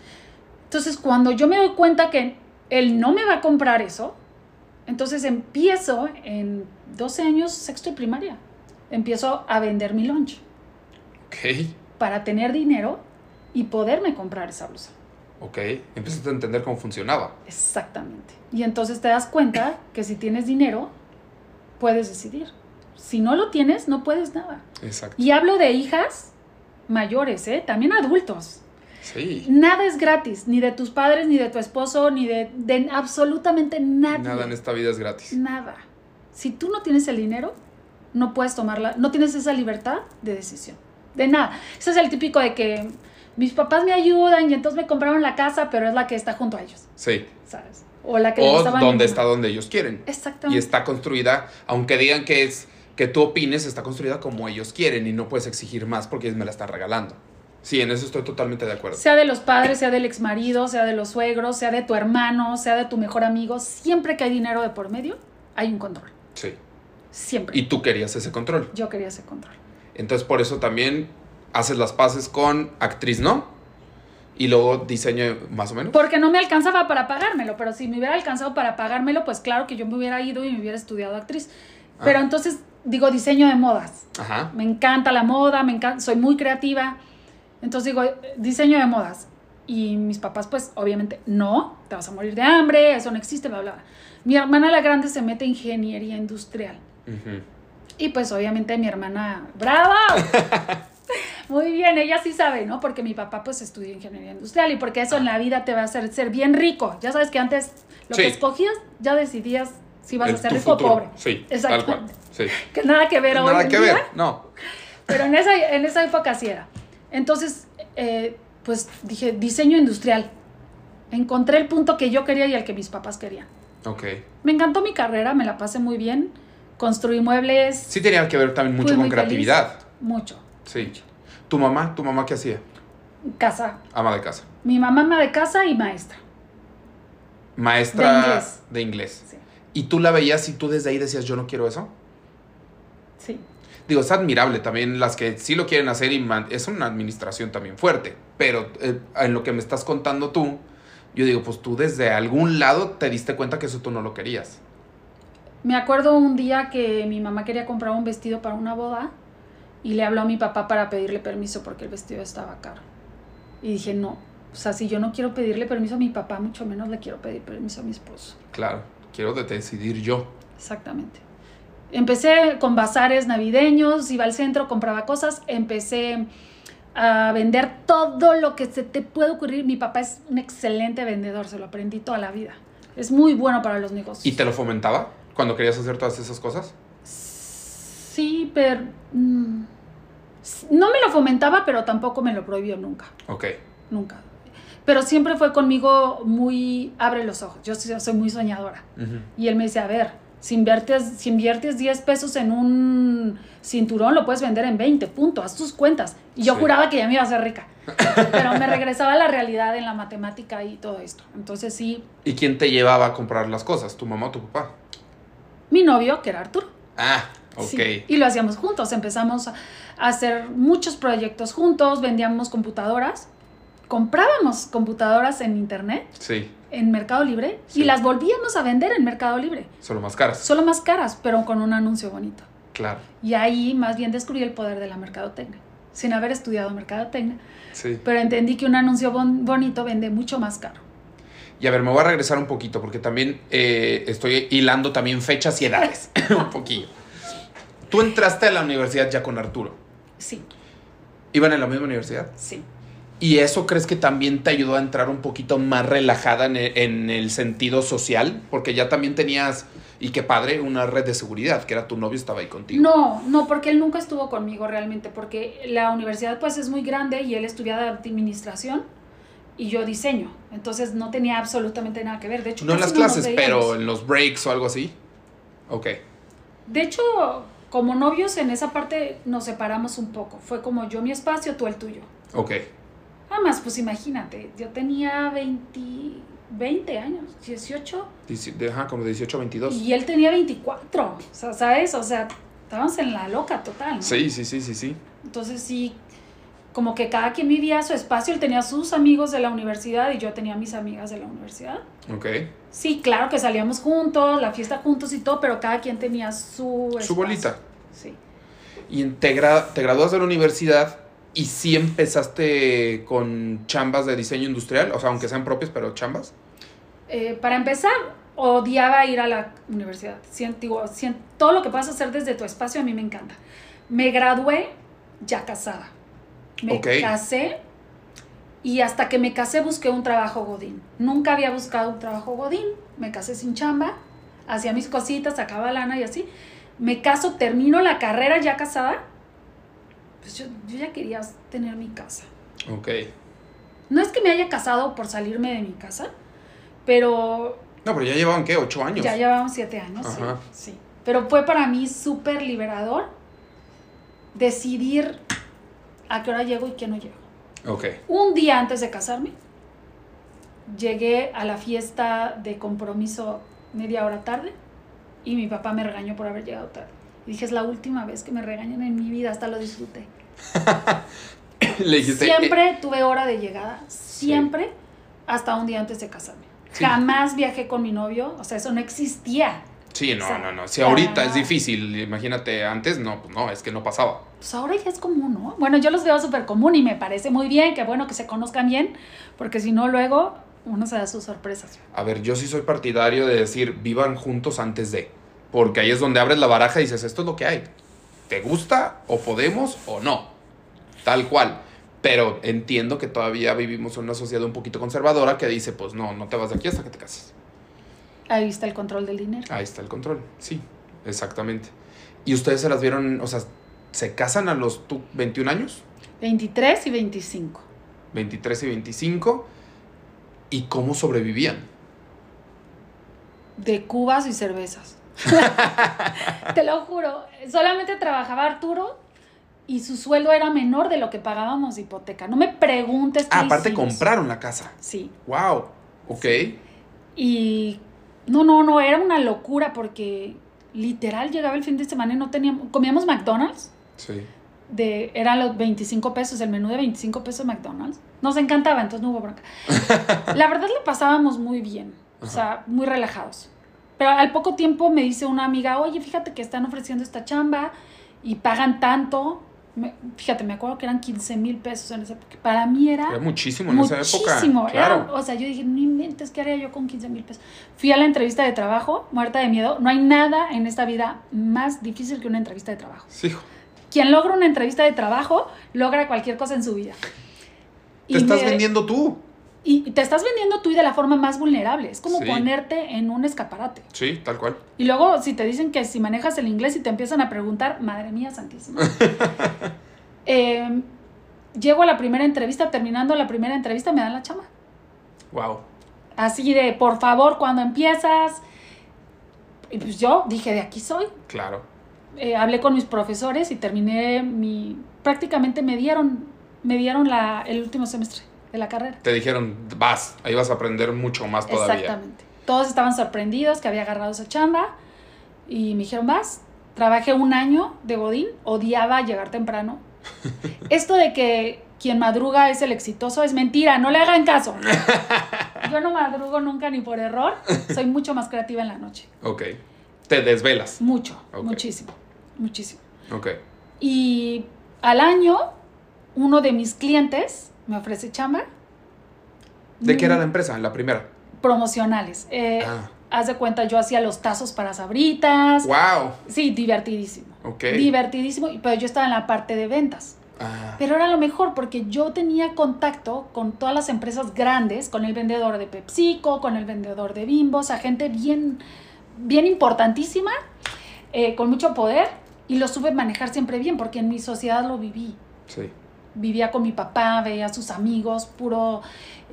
Entonces, cuando yo me doy cuenta que él no me va a comprar eso, entonces empiezo en 12 años, sexto y primaria, empiezo a vender mi lunch. Ok. Para tener dinero y poderme comprar esa blusa. Ok, empiezas a entender cómo funcionaba. Exactamente. Y entonces te das cuenta que si tienes dinero, puedes decidir. Si no lo tienes, no puedes nada. Exacto. Y hablo de hijas mayores, ¿eh? También adultos. Sí. Nada es gratis, ni de tus padres, ni de tu esposo, ni de, de absolutamente nada. Nada en esta vida es gratis. Nada. Si tú no tienes el dinero, no puedes tomarla, no tienes esa libertad de decisión. De nada. Ese es el típico de que mis papás me ayudan y entonces me compraron la casa, pero es la que está junto a ellos. Sí. ¿Sabes? O la que o donde está donde ellos quieren. Exactamente. Y está construida, aunque digan que es que tú opines, está construida como ellos quieren y no puedes exigir más porque ellos me la están regalando. Sí, en eso estoy totalmente de acuerdo. Sea de los padres, sea del exmarido, sea de los suegros, sea de tu hermano, sea de tu mejor amigo, siempre que hay dinero de por medio, hay un control. Sí. Siempre. Y tú querías ese control. Yo quería ese control. Entonces por eso también haces las paces con actriz, ¿no? Y luego diseño más o menos. Porque no me alcanzaba para pagármelo, pero si me hubiera alcanzado para pagármelo, pues claro que yo me hubiera ido y me hubiera estudiado actriz. Pero ah. entonces digo diseño de modas. Ajá. Me encanta la moda, me encanta, soy muy creativa. Entonces digo, diseño de modas. Y mis papás, pues, obviamente, no, te vas a morir de hambre, eso no existe, bla, bla. Mi hermana la grande se mete en ingeniería industrial. Y pues, obviamente, mi hermana, ¡brava! Muy bien, ella sí sabe, ¿no? Porque mi papá, pues, estudió ingeniería industrial y porque eso en la vida te va a hacer ser bien rico. Ya sabes que antes lo que escogías, ya decidías si vas a ser rico o pobre. Sí, Exactamente. Sí. Que nada que ver nada hoy. Nada que ver, no. Pero en esa, en esa época sí era. Entonces, eh, pues dije, diseño industrial. Encontré el punto que yo quería y el que mis papás querían. Ok. Me encantó mi carrera, me la pasé muy bien. Construí muebles. Sí tenía que ver también mucho con creatividad. Mucho. Sí. ¿Tu mamá? ¿Tu mamá qué hacía? Casa. Ama de casa. Mi mamá ama de casa y maestra. Maestra de inglés. De inglés. Sí. ¿Y tú la veías y tú desde ahí decías, yo no quiero eso? Sí digo, es admirable también las que sí lo quieren hacer y es una administración también fuerte, pero eh, en lo que me estás contando tú, yo digo, pues tú desde algún lado te diste cuenta que eso tú no lo querías. Me acuerdo un día que mi mamá quería comprar un vestido para una boda y le habló a mi papá para pedirle permiso porque el vestido estaba caro. Y dije, no, o sea, si yo no quiero pedirle permiso a mi papá, mucho menos le quiero pedir permiso a mi esposo. Claro, quiero decidir yo. Exactamente. Empecé con bazares navideños, iba al centro, compraba cosas, empecé a vender todo lo que se te puede ocurrir. Mi papá es un excelente vendedor, se lo aprendí toda la vida. Es muy bueno para los negocios. ¿Y te lo fomentaba cuando querías hacer todas esas cosas? Sí, pero... Mm, no me lo fomentaba, pero tampoco me lo prohibió nunca. Ok. Nunca. Pero siempre fue conmigo muy... Abre los ojos. Yo soy muy soñadora. Y él me dice, a ver, si inviertes, si inviertes 10 pesos en un cinturón, lo puedes vender en 20, punto, haz tus cuentas. Y yo juraba que ya me iba a hacer rica. Pero me regresaba a la realidad en la matemática y todo esto. Entonces sí. ¿Y quién te llevaba a comprar las cosas? ¿Tu mamá o tu papá? Mi novio, que era Arturo. Ah, ok. y lo hacíamos juntos. Empezamos a hacer muchos proyectos juntos, vendíamos computadoras comprábamos computadoras en internet. Sí. En Mercado Libre y las volvíamos a vender en Mercado Libre. Solo más caras. Solo más caras, pero con un anuncio bonito. Claro. Y ahí más bien descubrí el poder de la mercadotecnia, sin haber estudiado mercadotecnia. Sí. Pero entendí que un anuncio bonito vende mucho más caro. Y a ver, me voy a regresar un poquito porque también eh, estoy hilando también fechas y edades. un poquillo. Tú entraste a la universidad ya con Arturo. Sí. ¿Iban en la misma universidad? Sí. ¿Y eso crees que también te ayudó a entrar un poquito más relajada en el, sentido social? Porque ya también tenías, y qué padre, una red de seguridad, que era tu novio, estaba ahí contigo. No, no, porque él nunca estuvo conmigo realmente, porque la universidad pues es muy grande y él estudiaba administración y yo diseño. Entonces no tenía absolutamente nada que ver. De hecho, no en las clases, pero en los breaks o algo así. Ok. De hecho, como novios en esa parte nos separamos un poco. Fue como yo mi espacio, tú el tuyo. Ok. Además, pues imagínate, yo tenía 20, 20 años, 18. Ajá, como 18, 22. Y él tenía 24, o sea, ¿sabes? O sea, estábamos en la loca total. Sí, sí, sí, sí, sí. Entonces sí, como que cada quien vivía su espacio, él tenía sus amigos de la universidad y yo tenía mis amigas de la universidad. Ok. Sí, claro que salíamos juntos, la fiesta juntos y todo, pero cada quien tenía su... Su bolita. Sí. Y te, te graduas de la universidad ¿Y si empezaste con chambas de diseño industrial? O sea, aunque sean propias, pero chambas. Eh, para empezar, odiaba ir a la universidad. digo, todo lo que puedas hacer desde tu espacio a mí me encanta. Me gradué ya casada. Me casé y hasta que me casé busqué un trabajo godín. Nunca había buscado un trabajo godín. Me casé sin chamba. hacía mis cositas, sacaba lana y así. Me caso, termino la carrera ya casada. Pues yo, yo ya quería tener mi casa. Ok. No es que me haya casado por salirme de mi casa, pero No, pero ya llevaban, ¿qué? ¿Ocho años? ya llevábamos siete años, sí, Ajá. sí. Pero fue para mí súper liberador decidir a qué hora llego y qué no llego. Ok. Un día antes de casarme, llegué a la fiesta de compromiso media hora tarde y mi papá me regañó por haber llegado tarde. Y dije, es la última vez que me regañan en mi vida, hasta lo disfruté. Le dijiste... eh, Siempre tuve hora de llegada, siempre, hasta un día antes de casarme. Sí. Jamás viajé con mi novio, o sea, eso no existía. Sí, no, O sea, no, no. Si ahorita es difícil, imagínate antes, no, pues no, es que no pasaba. Pues ahora ya es común, ¿no? Bueno, yo los veo súper común y me parece muy bien, que bueno que se conozcan bien, porque si no, luego uno se da sus sorpresas. A ver, yo sí soy partidario de decir, vivan juntos antes de. Porque ahí es donde abres la baraja y dices, esto es lo que hay. ¿Te gusta o podemos o no? Tal cual. Pero entiendo que todavía vivimos en una sociedad un poquito conservadora que dice, pues no, no te vas de aquí hasta que te cases. Ahí está el control del dinero. Ahí está el control. Sí, exactamente. ¿Y ustedes se las vieron, o sea, se casan a los tú, 21 años? 23 y 25. 23 y 25. ¿Y cómo sobrevivían? De cubas y cervezas. Te lo juro. Solamente trabajaba Arturo y su sueldo era menor de lo que pagábamos de hipoteca. No me preguntes Ah, aparte hicimos. compraron la casa. Sí. Wow. Ok. Y no, no, no, era una locura porque literal llegaba el fin de semana y no teníamos, comíamos McDonald's, Sí. de, eran los 25 pesos, el menú de 25 pesos de McDonald's. Nos encantaba, entonces no hubo bronca. La verdad le pasábamos muy bien, o sea, muy relajados. Pero al poco tiempo me dice una amiga, oye, fíjate que están ofreciendo esta chamba y pagan tanto. Me- fíjate, me acuerdo que eran 15 mil pesos en esa época. Para mí era Era muchísimo en esa época. Muchísimo. Claro. o sea, yo dije, no inventes, ¿qué haría yo con 15 mil pesos? Fui a la entrevista de trabajo, muerta de miedo. No hay nada en esta vida más difícil que una entrevista de trabajo. Sí, hijo. Quien logra una entrevista de trabajo, logra cualquier cosa en su vida. Te estás me- vendiendo tú. Y te estás vendiendo tú y de la forma más vulnerable. Es como Sí. ponerte en un escaparate. Sí, tal cual. Y luego, si te dicen que si manejas el inglés y te empiezan a preguntar, madre mía santísima. Eh, llego a la primera entrevista, terminando la primera entrevista, me dan la chama. Wow. Así de, por favor, cuando empiezas. Y pues yo dije, de aquí soy. Claro. Eh, hablé con mis profesores y terminé mi. Prácticamente me dieron, me dieron la, el último semestre de la carrera. Te dijeron, vas, ahí vas a aprender mucho más todavía. Exactamente. Todos estaban sorprendidos que había agarrado esa chamba y me dijeron, vas. Trabajé un año de Godín, odiaba llegar temprano. Esto de que quien madruga es el exitoso es mentira, no le hagan caso. Yo no madrugo nunca ni por error, soy mucho más creativa en la noche. Ok. Te desvelas. Mucho, muchísimo, muchísimo. Ok. Y al año, uno de mis clientes me ofrece chamba. ¿De qué era Mm, la empresa? La primera. Promocionales. Eh, Ah. Haz de cuenta, yo hacía los tazos para sabritas. Wow. Sí, divertidísimo. Ok. Divertidísimo, pero yo estaba en la parte de ventas. Ah, Pero era lo mejor porque yo tenía contacto con todas las empresas grandes, con el vendedor de PepsiCo, con el vendedor de Bimbo, o sea, gente bien, bien importantísima, eh, con mucho poder, y lo supe manejar siempre bien porque en mi sociedad lo viví. sí. Vivía con mi papá, veía a sus amigos, puro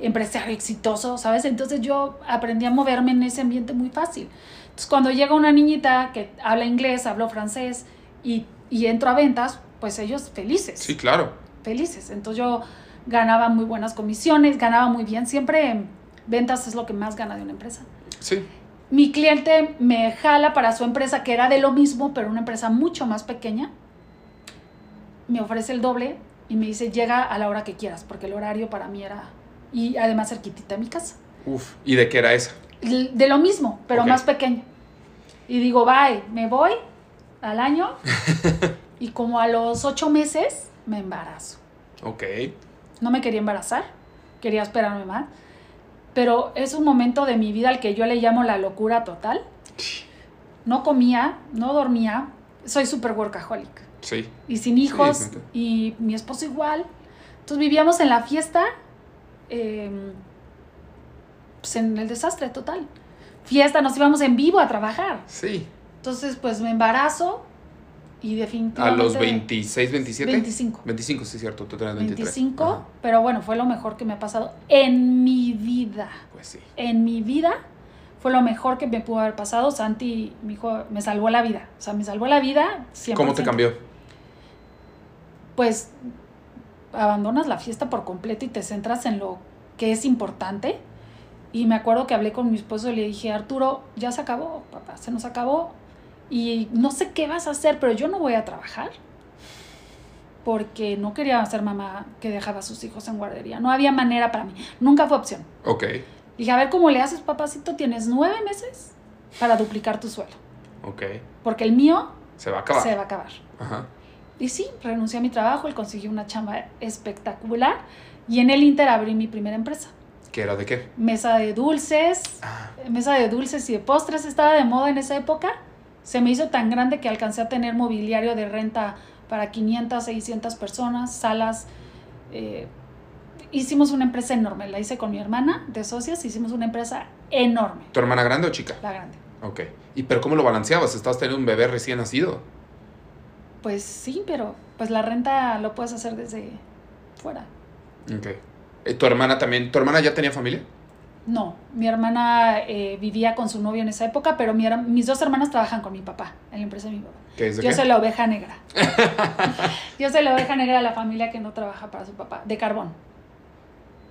empresario exitoso, ¿sabes? Entonces yo aprendí a moverme en ese ambiente muy fácil. Entonces cuando llega una niñita que habla inglés, habla francés y, y entro a ventas, pues ellos felices Sí, claro. felices. Entonces yo ganaba muy buenas comisiones, ganaba muy bien. Siempre ventas es lo que más gana de una empresa. Sí. Mi cliente me jala para su empresa, que era de lo mismo, pero una empresa mucho más pequeña. Me ofrece el doble y me dice, llega a la hora que quieras, porque el horario para mí era... Y además cerquitita de mi casa. Uf. ¿Y de qué era esa? De lo mismo, pero más pequeño. Y digo, bye, me voy al año. y como a los ocho meses, me embarazo. Ok. No me quería embarazar, quería esperarme más. Pero es un momento de mi vida al que yo le llamo la locura total. No comía, no dormía, soy súper workaholic. Sí. Y sin hijos, Sí, y mi esposo igual. Entonces vivíamos en la fiesta, eh, pues en el desastre total. fiesta, nos íbamos en vivo a trabajar. Sí. Entonces, pues me embarazo y definitivamente... ¿A los 26, 27? 25. 25, sí, cierto, tú tenías 23. 25, Ajá. pero bueno, fue lo mejor que me ha pasado en mi vida. Pues sí. En mi vida fue lo mejor que me pudo haber pasado. Santi, mi hijo, me salvó la vida. O sea, me salvó la vida 100%. ¿Cómo te cambió? Pues abandonas la fiesta por completo y te centras en lo que es importante. Y me acuerdo que hablé con mi esposo y le dije, Arturo, ya se acabó, papá, se nos acabó. Y no sé qué vas a hacer, pero yo no voy a trabajar. Porque no quería ser mamá que dejaba a sus hijos en guardería. No había manera para mí. Nunca fue opción. Ok. Dije, a ver cómo le haces, papacito. Tienes nueve meses para duplicar tu sueldo. Ok. Porque el mío se va a acabar. Se va a acabar. Ajá. Y sí, renuncié a mi trabajo, él consiguió una chamba espectacular y en el Inter abrí mi primera empresa. ¿Qué era de qué? Mesa de dulces, Ah, mesa de dulces y de postres estaba de moda en esa época. Se me hizo tan grande que alcancé a tener mobiliario de renta para 500, 600 personas, salas. eh, hicimos una empresa enorme, la hice con mi hermana de socias, hicimos una empresa enorme, ¿Tu hermana grande o chica? la grande. Ok. ¿Y pero cómo lo balanceabas? Estabas teniendo un bebé recién nacido. Pues sí, pero pues la renta lo puedes hacer desde fuera. Ok. ¿Tu hermana también? ¿Tu hermana ya tenía familia? No, mi hermana eh, vivía con su novio en esa época, pero mi, mis dos hermanas trabajan con mi papá, en la empresa de mi papá. ¿Qué es de Yo qué? soy la oveja negra. Yo soy la oveja negra de la familia que no trabaja para su papá, de carbón.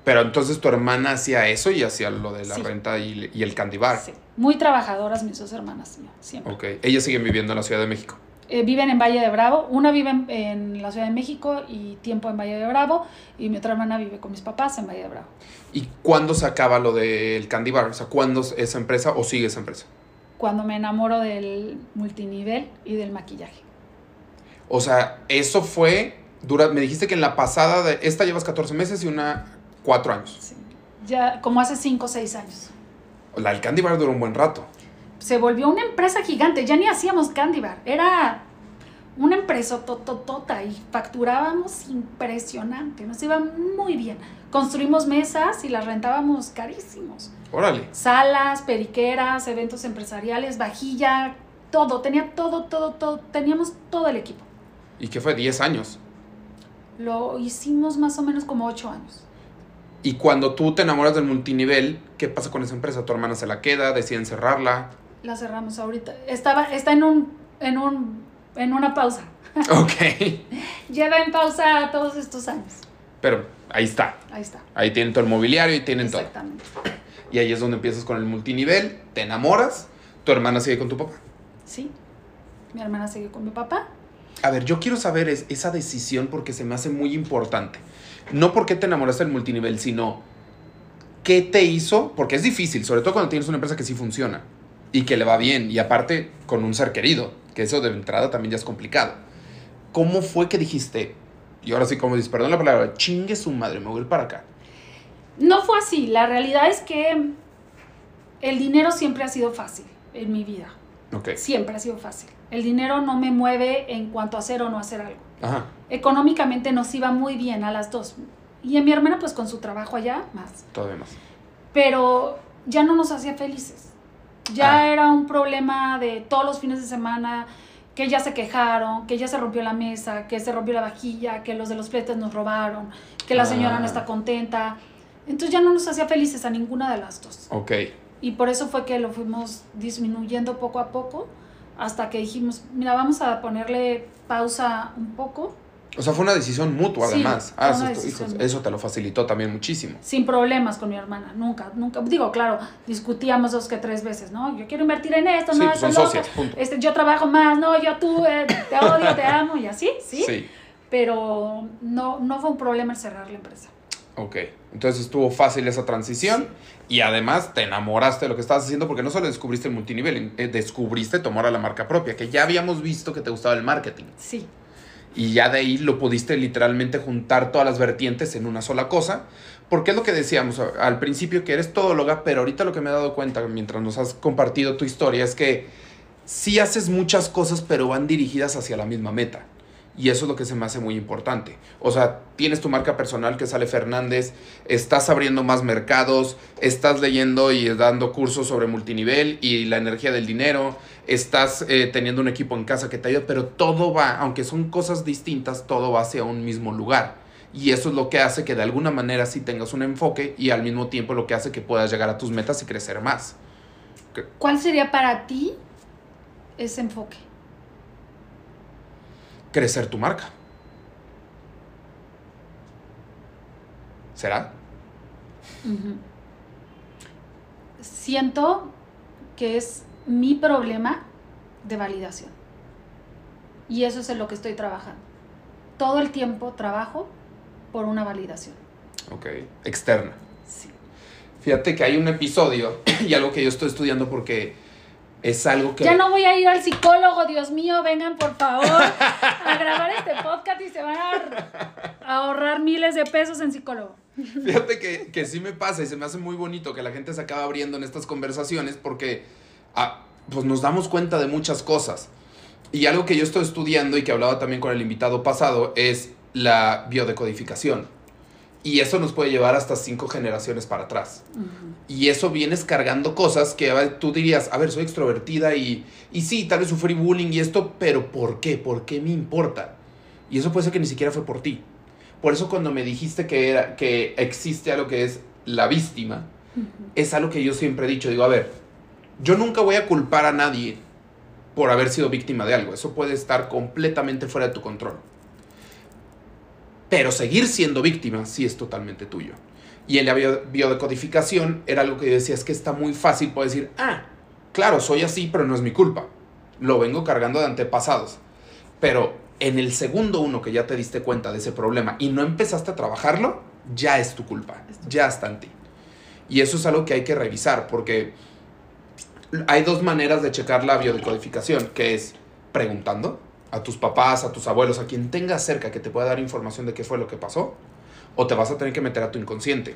Pero entonces tu hermana hacía eso y hacía lo de la Sí. renta y, y el candy bar. Sí. Muy trabajadoras mis dos hermanas, siempre. Ok. Ellas siguen viviendo en la Ciudad de México. Eh, viven en Valle de Bravo. Una vive en, en la Ciudad de México y tiempo en Valle de Bravo. Y mi otra hermana vive con mis papás en Valle de Bravo. ¿Y cuándo se acaba lo del candy bar? O sea, ¿cuándo esa empresa o sigue esa empresa? Cuando me enamoro del multinivel y del maquillaje. O sea, eso fue. Dura, me dijiste que en la pasada de. Esta llevas 14 meses y una 4 años. Sí. Ya como hace 5 o 6 años. La del candy bar duró un buen rato. Se volvió una empresa gigante. Ya ni hacíamos candy bar. Era una empresa tototota y facturábamos impresionante. Nos iba muy bien. Construimos mesas y las rentábamos carísimos. Órale. Salas, periqueras, eventos empresariales, vajilla, todo. Tenía todo, todo, todo. Teníamos todo el equipo. ¿Y qué fue? 10 años. Lo hicimos más o menos como 8 años. Y cuando tú te enamoras del multinivel, ¿qué pasa con esa empresa? ¿Tu hermana se la queda? ¿Deciden cerrarla? La cerramos ahorita. Estaba, está en un, en un, en una pausa. Ok. Lleva en pausa todos estos años. Pero ahí está. Ahí está. Ahí tienen todo el mobiliario y tienen todo. Exactamente. Y ahí es donde empiezas con el multinivel, te enamoras, tu hermana sigue con tu papá. Sí. Mi hermana sigue con mi papá. A ver, yo quiero saber es, esa decisión porque se me hace muy importante. No porque te enamoraste del multinivel, sino qué te hizo, porque es difícil, sobre todo cuando tienes una empresa que sí funciona y que le va bien, y aparte con un ser querido, que eso de entrada también ya es complicado. ¿Cómo fue que dijiste, y ahora sí como dices, perdón la palabra, chingue su madre, me voy a ir para acá? No fue así. La realidad es que el dinero siempre ha sido fácil en mi vida. Ok. Siempre ha sido fácil. El dinero no me mueve en cuanto a hacer o no hacer algo. Ajá. Económicamente nos iba muy bien a las dos. Y a mi hermana, pues con su trabajo allá, más. Todavía más. Pero ya no nos hacía felices. Ya Ah. era un problema de todos los fines de semana, que ya se quejaron, que ya se rompió la mesa, que se rompió la vajilla, que los de los fletes nos robaron, que la señora no Ah. está contenta. Entonces ya no nos hacía felices a ninguna de las dos. Ok. Y por eso fue que lo fuimos disminuyendo poco a poco hasta que dijimos, mira, vamos a ponerle pausa un poco, O sea, fue una decisión mutua Sí, además. Ah, eso, decisión hijos, eso te lo facilitó también muchísimo. sin problemas con mi hermana, nunca, nunca. Digo, claro, discutíamos dos que tres veces, ¿no? Yo quiero invertir en esto, Sí, no, pues son socias, punto. Este, yo trabajo más, no, yo tú, eh, te odio, te amo y así, ¿sí? Sí. Pero no, no fue un problema el cerrar la empresa. Ok. Entonces estuvo fácil esa transición y además te enamoraste de lo que estabas haciendo porque no solo descubriste el multinivel, eh, descubriste tomar a la marca propia, que ya habíamos visto que te gustaba el marketing. Sí, Y ya de ahí lo pudiste literalmente juntar todas las vertientes en una sola cosa. Porque es lo que decíamos al principio, que eres todóloga, pero ahorita lo que me he dado cuenta mientras nos has compartido tu historia es que sí haces muchas cosas, pero van dirigidas hacia la misma meta. Y eso es lo que se me hace muy importante. O sea, tienes tu marca personal que sale Fernández, estás abriendo más mercados, estás leyendo y dando cursos sobre multinivel y la energía del dinero, estás eh, teniendo un equipo en casa que te ayuda, pero todo va, aunque son cosas distintas, todo va hacia un mismo lugar. Y eso es lo que hace que de alguna manera sí tengas un enfoque y al mismo tiempo lo que hace que puedas llegar a tus metas y crecer más. ¿Cuál sería para ti ese enfoque? Crecer tu marca. ¿Será? Siento que es mi problema de validación. Y eso es en lo que estoy trabajando. Todo el tiempo trabajo por una validación. Ok, externa. Sí. Fíjate que hay un episodio y algo que yo estoy estudiando porque es algo que... Ya no voy a ir al psicólogo, Dios mío, vengan por favor a grabar este podcast y se van a ahorrar miles de pesos en psicólogo. Fíjate que, que sí me pasa y se me hace muy bonito que la gente se acaba abriendo en estas conversaciones porque pues nos damos cuenta de muchas cosas. Y algo que yo estoy estudiando y que hablaba también con el invitado pasado es la biodecodificación. Y eso nos puede llevar hasta cinco generaciones para atrás. Y eso vienes cargando cosas que tú dirías, a ver, soy extrovertida y, y sí, tal vez sufrí bullying y esto, pero ¿por qué? ¿Por qué me importa? Y eso puede ser que ni siquiera fue por ti. Por eso cuando me dijiste que, era, que existe algo que es la víctima, es algo que yo siempre he dicho. Digo, a ver, yo nunca voy a culpar a nadie por haber sido víctima de algo. Eso puede estar completamente fuera de tu control. Pero seguir siendo víctima sí es totalmente tuyo. Y en la biodecodificación era algo que yo decía, es que está muy fácil, puedo decir, ah, claro, soy así, pero no es mi culpa. Lo vengo cargando de antepasados. Pero en el segundo uno que ya te diste cuenta de ese problema y no empezaste a trabajarlo, ya es tu culpa, ya está en ti. Y eso es algo que hay que revisar, porque hay dos maneras de checar la biodecodificación, que es preguntando, a tus papás, a tus abuelos, a quien tengas cerca que te pueda dar información de qué fue lo que pasó, o te vas a tener que meter a tu inconsciente.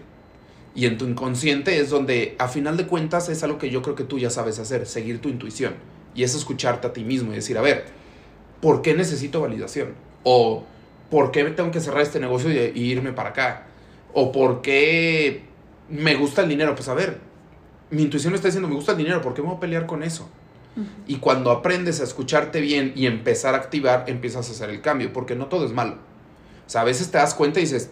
Y en tu inconsciente es donde, a final de cuentas, es algo que yo creo que tú ya sabes hacer, seguir tu intuición. Y es escucharte a ti mismo y decir, a ver, ¿por qué necesito validación? O ¿por qué tengo que cerrar este negocio y, irme para acá? O ¿por qué me gusta el dinero? Pues a ver, mi intuición me está diciendo, me gusta el dinero, ¿por qué me voy a pelear con eso? Y cuando aprendes a escucharte bien y empezar a activar, empiezas a hacer el cambio, porque no todo es malo. O sea, a veces te das cuenta y dices,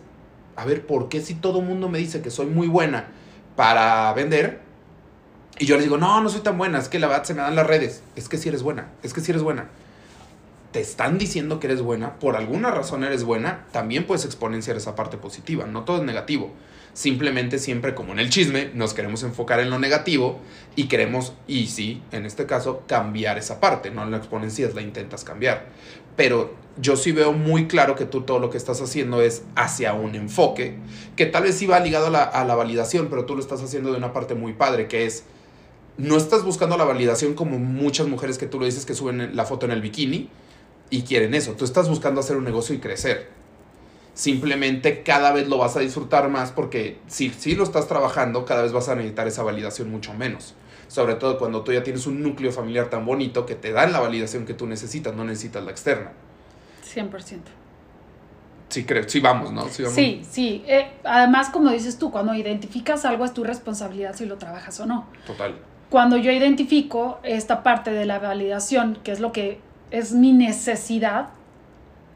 a ver, ¿por qué si todo el mundo me dice que soy muy buena para vender? Y yo les digo, no, no soy tan buena, es que la verdad se me dan las redes. Es que si eres buena, es que si eres buena. Te están diciendo que eres buena, por alguna razón eres buena, también puedes exponenciar esa parte positiva, no todo es negativo. Simplemente siempre como en el chisme nos queremos enfocar en lo negativo y queremos, y sí, en este caso, cambiar esa parte, no la exponencias, la intentas cambiar. Pero yo sí veo muy claro que tú todo lo que estás haciendo es hacia un enfoque que tal vez sí va ligado a la, a la validación, pero tú lo estás haciendo de una parte muy padre, que es, no estás buscando la validación como muchas mujeres que tú lo dices que suben la foto en el bikini y quieren eso, tú estás buscando hacer un negocio y crecer Simplemente cada vez lo vas a disfrutar más porque si, si lo estás trabajando, cada vez vas a necesitar esa validación mucho menos. Sobre todo cuando tú ya tienes un núcleo familiar tan bonito que te dan la validación que tú necesitas, no necesitas la externa. 100%. Sí, creo, sí vamos, ¿no? Sí, sí. Eh, además, como dices tú, cuando identificas algo es tu responsabilidad si lo trabajas o no. Total. Cuando yo identifico esta parte de la validación, que es lo que es mi necesidad,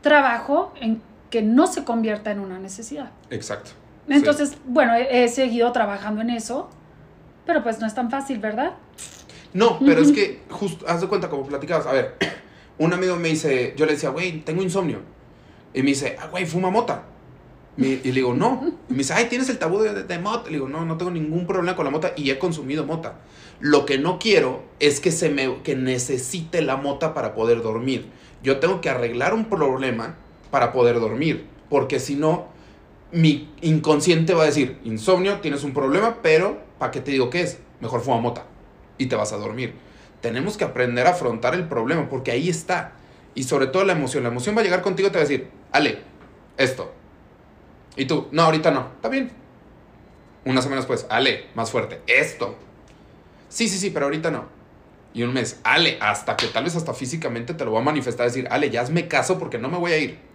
trabajo en que no se convierta en una necesidad. Exacto. Entonces, bueno, he, seguido trabajando en eso, pero pues no es tan fácil, ¿verdad? No, pero es que, justo, haz de cuenta, como platicabas, a ver, un amigo me dice, yo le decía, güey, tengo insomnio. Y me dice, ah, güey, fuma mota. y le digo, no. Y me dice, ay, ¿tienes el tabú de, de, mota? Le digo, no, no tengo ningún problema con la mota y he consumido mota. Lo que no quiero es que, se me, que necesite la mota para poder dormir. Yo tengo que arreglar un problema para poder dormir. Porque si no, mi inconsciente va a decir, insomnio, tienes un problema, pero ¿para qué te digo qué es? Mejor fuma mota y te vas a dormir. Tenemos que aprender a afrontar el problema porque ahí está. Y sobre todo la emoción. La emoción va a llegar contigo y te va a decir, Ale, esto. Y tú, no, ahorita no. Está bien. Unas semanas después, Ale, más fuerte, esto. Sí, sí, sí, pero ahorita no. Y un mes, Ale, hasta que tal vez hasta físicamente te lo va a manifestar, decir, Ale, ya hazme caso porque no me voy a ir.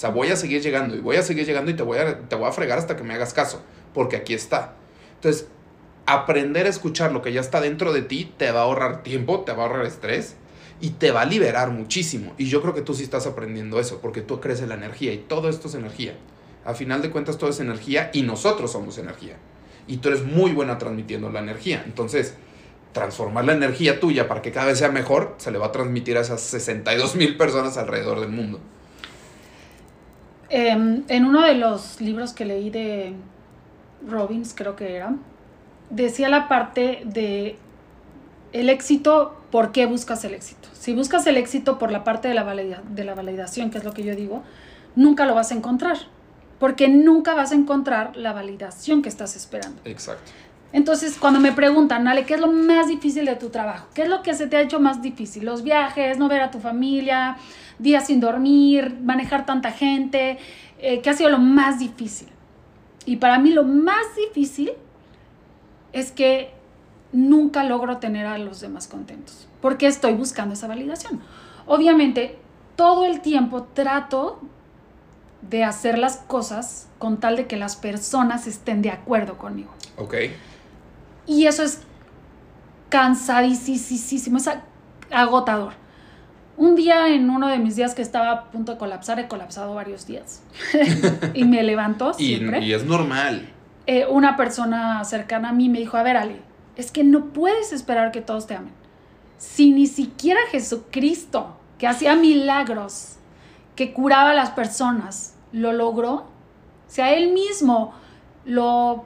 O sea, voy a seguir llegando y voy a seguir llegando y te voy a, te voy a fregar hasta que me hagas caso, porque aquí está. Entonces, aprender a escuchar lo que ya está dentro de ti te va a ahorrar tiempo, te va a ahorrar estrés y te va a liberar muchísimo. Y yo creo que tú sí estás aprendiendo eso, porque tú crees en la energía y todo esto es energía. A final de cuentas, todo es energía y nosotros somos energía. Y tú eres muy buena transmitiendo la energía. Entonces, transformar la energía tuya para que cada vez sea mejor, se le va a transmitir a esas 62 mil personas alrededor del mundo. Em, en uno de los libros que leí de Robbins, creo que era, decía la parte de el éxito, ¿por qué buscas el éxito? Si buscas el éxito por la parte de la, de la validación, que es lo que yo digo, nunca lo vas a encontrar, porque nunca vas a encontrar la validación que estás esperando. Exacto. Entonces, cuando me preguntan, Ale, ¿qué es lo más difícil de tu trabajo? ¿Qué es lo que se te ha hecho más difícil? Los viajes, no ver a tu familia, días sin dormir, manejar tanta gente. Eh, ¿Qué ha sido lo más difícil? Y para mí lo más difícil es que nunca logro tener a los demás contentos, porque estoy buscando esa validación. Obviamente, todo el tiempo trato de hacer las cosas con tal de que las personas estén de acuerdo conmigo. Ok. Y eso es cansadísimo, es agotador. Un día, en uno de mis días que estaba a punto de colapsar, he colapsado varios días. y me levanto siempre. Y, es normal. Eh, una persona cercana a mí me dijo, a ver, Ale, es que no puedes esperar que todos te amen. Si ni siquiera Jesucristo, que hacía milagros, que curaba a las personas, lo logró, o sea, él mismo lo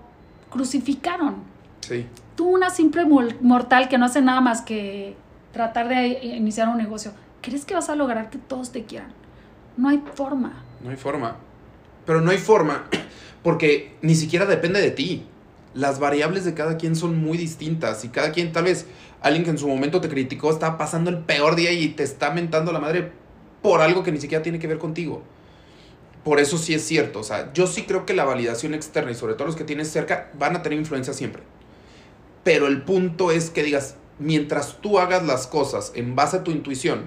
crucificaron. Sí. Tú, una simple mortal que no hace nada más que tratar de iniciar un negocio, ¿crees que vas a lograr que todos te quieran? No hay forma. No hay forma. Pero no hay forma porque ni siquiera depende de ti las variables de cada quien son muy distintas y cada quien tal vez alguien que en su momento te criticó está pasando el peor día y te está mentando la madre por algo que ni siquiera tiene que ver contigo. Por eso sí es cierto, o sea, yo sí creo que la validación externa y sobre todo los que tienes cerca van a tener influencia siempre. Pero el punto es que digas, mientras tú hagas las cosas en base a tu intuición,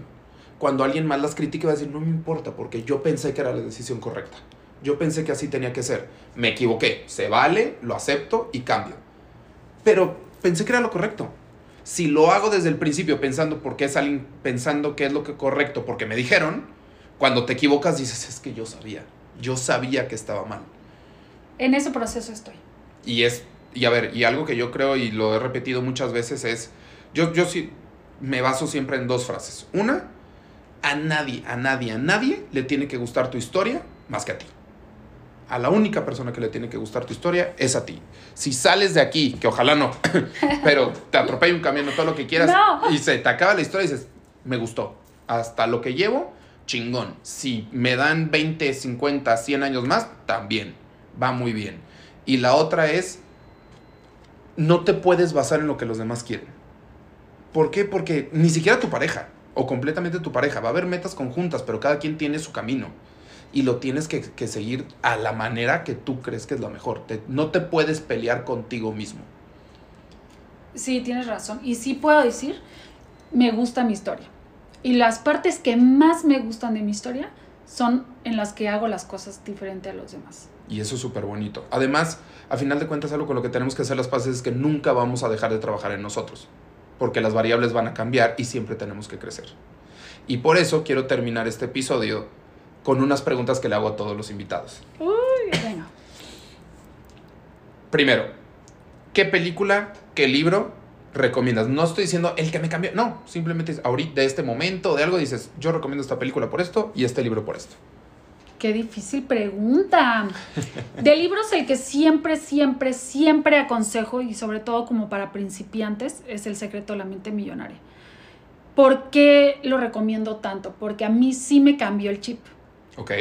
cuando alguien más las critique va a decir, no me importa porque yo pensé que era la decisión correcta. Yo pensé que así tenía que ser. Me equivoqué. Se vale, lo acepto y cambio. Pero pensé que era lo correcto. Si lo hago desde el principio pensando porque es alguien pensando que es lo que correcto porque me dijeron, cuando te equivocas dices, es que yo sabía. Yo sabía que estaba mal. En ese proceso estoy. Y es y a ver, y algo que yo creo y lo he repetido muchas veces es yo yo sí me baso siempre en dos frases. Una, a nadie, a nadie, a nadie le tiene que gustar tu historia más que a ti a la única persona que le tiene que gustar tu historia es a ti. Si sales de aquí, que ojalá no, pero te atropella un camión o todo lo que quieras y se te acaba la historia y dices, me gustó. Hasta lo que llevo, chingón. Si me dan 20, 50, 100 años más, también. Va muy bien. Y la otra es, no te puedes basar en lo que los demás quieren. ¿Por qué? Porque ni siquiera tu pareja, o completamente tu pareja, va a haber metas conjuntas, pero cada quien tiene su camino y lo tienes que, seguir a la manera que tú crees que es lo mejor. no te puedes pelear contigo mismo. Sí, tienes razón. Y sí puedo decir, me gusta mi historia. Y las partes que más me gustan de mi historia son en las que hago las cosas diferente a los demás. Y eso es súper bonito. Además, a final de cuentas, algo con lo que tenemos que hacer las paces es que nunca vamos a dejar de trabajar en nosotros. Porque las variables van a cambiar y siempre tenemos que crecer. Y por eso quiero terminar este episodio con unas preguntas que le hago a todos los invitados. Uy, venga. Primero, ¿qué película, qué libro recomiendas? No estoy diciendo el que me cambió, no, simplemente ahorita de este momento, de algo, dices, yo recomiendo esta película por esto y este libro por esto. Qué difícil pregunta. De libros el que siempre, siempre, siempre aconsejo y sobre todo como para principiantes es El secreto de la mente millonaria. ¿Por qué lo recomiendo tanto? Porque a mí sí me cambió el chip. Ok.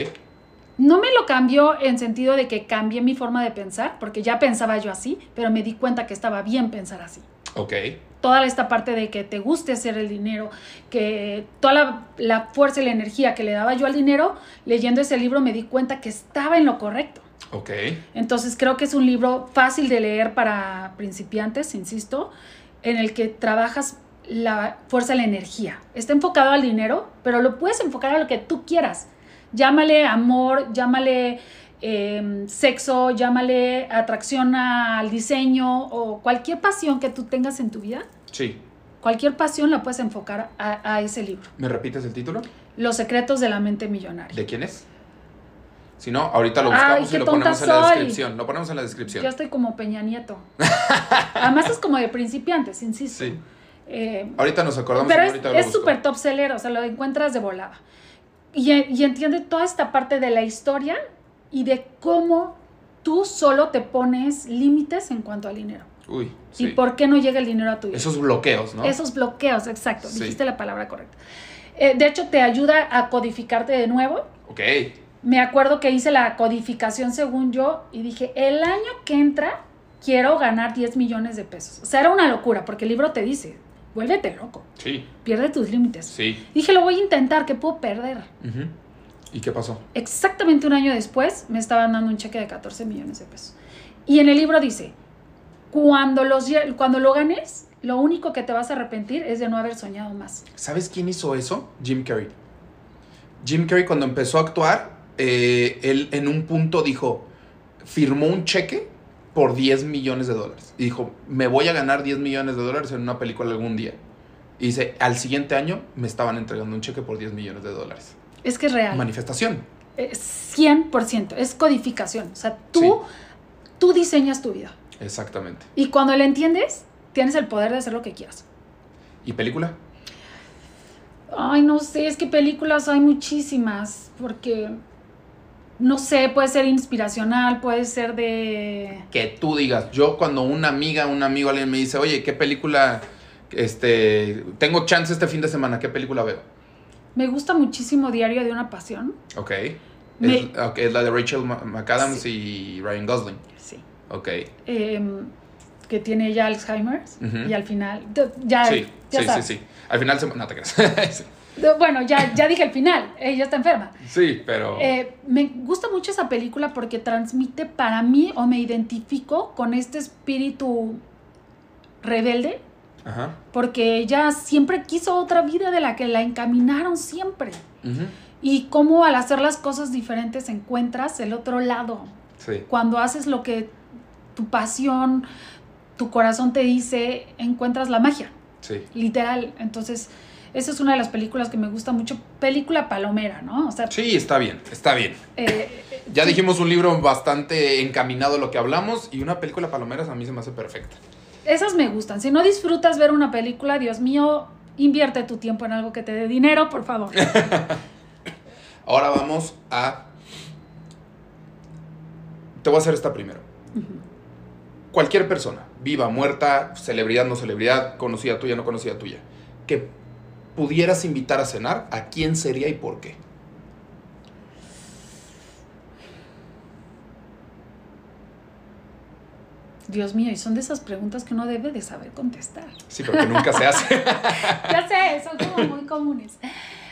No me lo cambió en sentido de que cambié mi forma de pensar, porque ya pensaba yo así, pero me di cuenta que estaba bien pensar así. Ok. Toda esta parte de que te guste hacer el dinero, que toda la, fuerza y la energía que le daba yo al dinero, leyendo ese libro me di cuenta que estaba en lo correcto. Ok. Entonces creo que es un libro fácil de leer para principiantes, insisto, en el que trabajas la fuerza de la energía. Está enfocado al dinero, pero lo puedes enfocar a lo que tú quieras. Llámale amor, llámale em, sexo, llámale atracción al diseño o cualquier pasión que tú tengas en tu vida. Sí. Cualquier pasión la puedes enfocar a, ese libro. ¿Me repites el título? Los secretos de la mente millonaria. ¿De quién es? Si no, ahorita lo buscamos y lo ponemos en la descripción. Lo ponemos en la descripción. Yo estoy como Peña Nieto. Además es como de principiantes, insisto. Sí. Eh, ahorita nos acordamos. Pero es súper top seller, o sea, lo encuentras de volada. Y, y entiende toda esta parte de la historia y de cómo tú solo te pones límites en cuanto al dinero. Uy. ¿Y por qué no llega el dinero a tu vida? Esos bloqueos, ¿no? Esos bloqueos, exacto. Dijiste la palabra correcta. Eh, de hecho, te ayuda a codificarte de nuevo. Ok. Me acuerdo que hice la codificación según yo y dije, el año que entra quiero ganar 10 millones de pesos. O sea, era una locura porque el libro te dice, vuélvete loco. Sí. Pierde tus límites. Sí. Dije, lo voy a intentar, ¿qué puedo perder? ¿Y qué pasó? Exactamente un año después me estaban dando un cheque de 14 millones de pesos. Y en el libro dice, cuando, los, cuando lo ganes, lo único que te vas a arrepentir es de no haber soñado más. ¿Sabes quién hizo eso? Jim Carrey. Jim Carrey cuando empezó a actuar, eh, él en un punto dijo, firmó un cheque por 10 millones de dólares. Y dijo, me voy a ganar 10 millones de dólares en una película algún día. Y dice, al siguiente año me estaban entregando un cheque por 10 millones de dólares. Es que es real. Manifestación. 100%, es codificación. O sea, tú, tú diseñas tu vida. Exactamente. Y cuando le entiendes, tienes el poder de hacer lo que quieras. ¿Y película? Ay, no sé, es que películas hay muchísimas, porque, no sé, puede ser inspiracional, puede ser de... Que tú digas, yo cuando una amiga, un amigo, alguien me dice, oye, ¿qué película, este, tengo chance este fin de semana, ¿qué película veo? Me gusta muchísimo Diario de una Pasión. Ok. Es, la de Rachel McAdams y Ryan Gosling. Sí. Ok. Em, que tiene ya Alzheimer y al final ya, sí, sí, sí, sí, Al final se... No te creas. bueno, ya, ya dije el final, ella está enferma. Sí, pero... Eh, me gusta mucho esa película porque transmite para mí o me identifico con este espíritu rebelde. Ajá. Porque ella siempre quiso otra vida de la que la encaminaron siempre. Y cómo al hacer las cosas diferentes encuentras el otro lado. Sí. Cuando haces lo que tu pasión, tu corazón te dice, encuentras la magia. Sí. Literal. Entonces, esa es una de las películas que me gusta mucho. Película palomera, ¿no? O sea, sí, está bien, está bien. Eh, ya dijimos un libro bastante encaminado a lo que hablamos y una película palomera a mí se me hace perfecta. Esas me gustan. Si no disfrutas ver una película, Dios mío, invierte tu tiempo en algo que te dé dinero, por favor. Ahora vamos a... Te voy a hacer esta primero cualquier persona, viva, muerta, celebridad, no celebridad, conocida tuya, no conocida tuya, que pudieras invitar a cenar, ¿a quién sería y por qué? Dios mío, y son de esas preguntas que uno debe de saber contestar. Sí, porque nunca se hace. ya sé, son como muy comunes.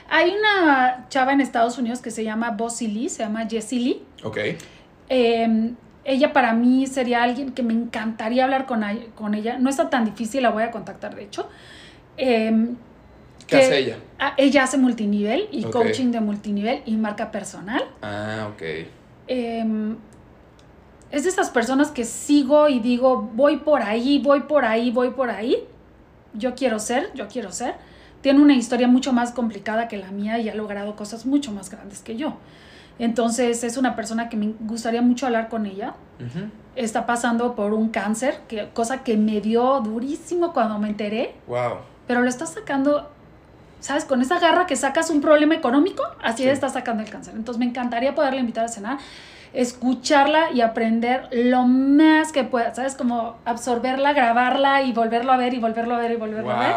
Hay una chava en Estados Unidos que se llama Bossy Lee, se llama Jessie Lee. Ok. Eh, ella para mí sería alguien que me encantaría hablar con, con ella. No está tan difícil, la voy a contactar, de hecho. Em, ¿Qué hace ella? ella hace multinivel y coaching de multinivel y marca personal. Ah, ok. Em, es de esas personas que sigo y digo, voy por ahí, voy por ahí, voy por ahí. Yo quiero ser, yo quiero ser. Tiene una historia mucho más complicada que la mía y ha logrado cosas mucho más grandes que yo. Entonces es una persona que me gustaría mucho hablar con ella. Está pasando por un cáncer, que, cosa que me dio durísimo cuando me enteré. Wow. Pero lo está sacando, ¿sabes? Con esa garra que sacas un problema económico, así está sacando el cáncer. Entonces me encantaría poderle invitar a cenar, escucharla y aprender lo más que pueda, ¿sabes? Como absorberla, grabarla y volverlo a ver y volverlo a ver y volverlo a ver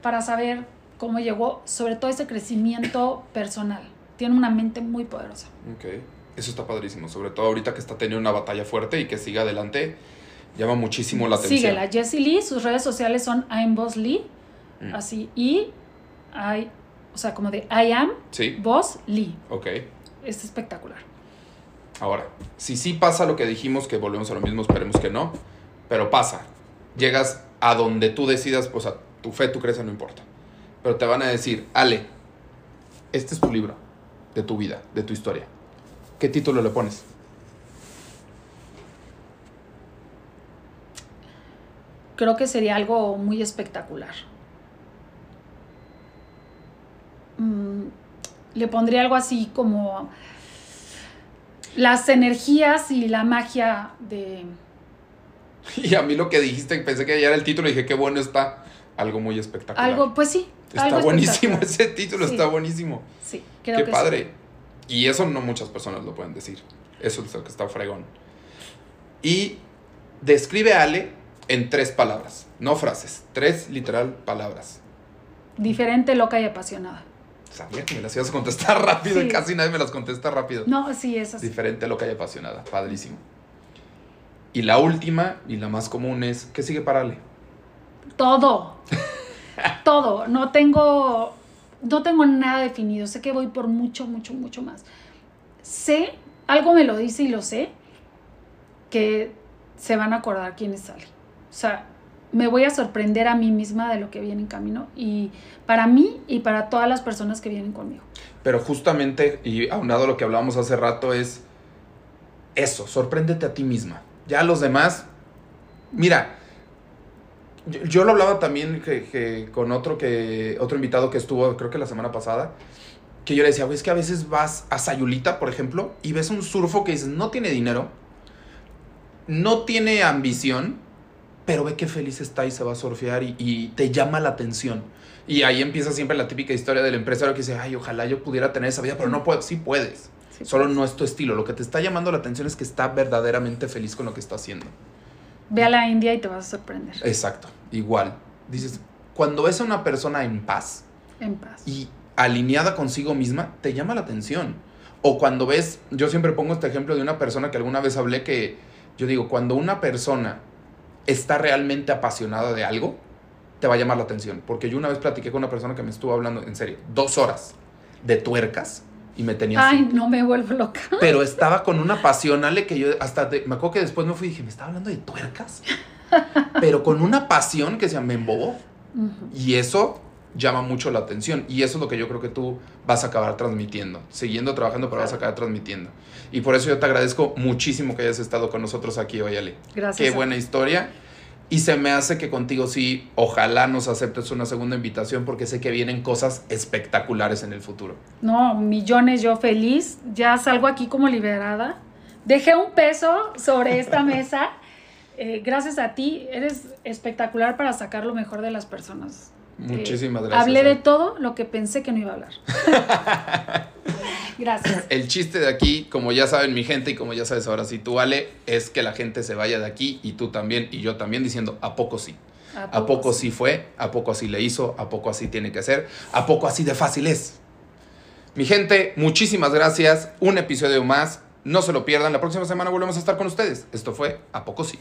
para saber cómo llegó, sobre todo ese crecimiento personal tiene una mente muy poderosa. Ok, eso está padrísimo, sobre todo ahorita que está teniendo una batalla fuerte y que siga adelante, llama muchísimo la atención. Síguela, Jessie Lee, sus redes sociales son I'm Boss Lee, mm. así, y I, o sea, como de I am Boss Lee. Ok. Es espectacular. Ahora, si sí pasa lo que dijimos, que volvemos a lo mismo, esperemos que no, pero pasa, llegas a donde tú decidas, pues tu fe, tu creencia, no importa. Pero te van a decir, Ale, este es tu libro de tu vida, de tu historia. ¿Qué título le pones? Creo que sería algo muy espectacular. Mm, le pondría algo así como las energías y la magia de... Y a mí lo que dijiste, pensé que ya era el título y dije, qué bueno está. Algo muy espectacular. Algo, pues sí. Está buenísimo ese título, está buenísimo. Sí, creo Qué padre. Y eso no muchas personas lo pueden decir. Eso es lo que está fregón. Y describe a Ale en tres palabras, no frases, tres literal palabras. Diferente, loca y apasionada. Sabía que me las ibas a contestar rápido y casi nadie me las contesta rápido. No, sí, es así. Diferente, loca y apasionada. Padrísimo. Y la última y la más común es, ¿qué sigue para Ale? Todo. Todo. No tengo, no tengo nada definido. Sé que voy por mucho, mucho, mucho más. Sé, algo me lo dice y lo sé, que se van a acordar quién es Ale. O sea, me voy a sorprender a mí misma de lo que viene en camino y para mí y para todas las personas que vienen conmigo. Pero justamente, y aunado a lo que hablábamos hace rato, es eso, sorpréndete a ti misma. Ya los demás, mira, yo, lo hablaba también que, con otro, que, otro invitado que estuvo, creo que la semana pasada, que yo le decía, es que a veces vas a Sayulita, por ejemplo, y ves un surfo que dices, no tiene dinero, no tiene ambición, pero ve qué feliz está y se va a surfear y, te llama la atención. Y ahí empieza siempre la típica historia del empresario que dice, ay, ojalá yo pudiera tener esa vida, pero no puedo. Sí puedes. Solo no es tu estilo. Lo que te está llamando la atención es que está verdaderamente feliz con lo que está haciendo. Ve a la India y te vas a sorprender. Exacto. Igual. Dices, cuando ves a una persona en paz. En paz. Y alineada consigo misma, te llama la atención. O cuando ves, yo siempre pongo este ejemplo de una persona que alguna vez hablé que, yo digo, cuando una persona está realmente apasionada de algo, te va a llamar la atención. Porque yo una vez platiqué con una persona que me estuvo hablando, en serio, dos horas de tuercas y me tenía Ay, no me vuelvo loca. Pero estaba con una pasión, Ale, que yo hasta me acuerdo que después me fui y dije, ¿me estaba hablando de tuercas? Pero con una pasión que se me embobó. Y eso llama mucho la atención. Y eso es lo que yo creo que tú vas a acabar transmitiendo. Siguiendo trabajando, pero vas a acabar transmitiendo. Y por eso yo te agradezco muchísimo que hayas estado con nosotros aquí hoy, Ale. Gracias. Qué buena historia. Y se me hace que contigo sí, ojalá nos aceptes una segunda invitación porque sé que vienen cosas espectaculares en el futuro. No, millones, yo feliz. Ya salgo aquí como liberada. Dejé un peso sobre esta mesa. Eh, gracias a ti, eres espectacular para sacar lo mejor de las personas. Muchísimas gracias. Hablé de todo lo que pensé que no iba a hablar. Gracias. El chiste de aquí, como ya saben mi gente y como ya sabes ahora sí tú, Ale, es que la gente se vaya de aquí y tú también y yo también diciendo, ¿a poco sí? ¿A poco, sí fue? ¿A poco así le hizo? ¿A poco así tiene que ser? ¿A poco así de fácil es? Mi gente, muchísimas gracias. Un episodio más. No se lo pierdan. La próxima semana volvemos a estar con ustedes. Esto fue ¿A poco sí?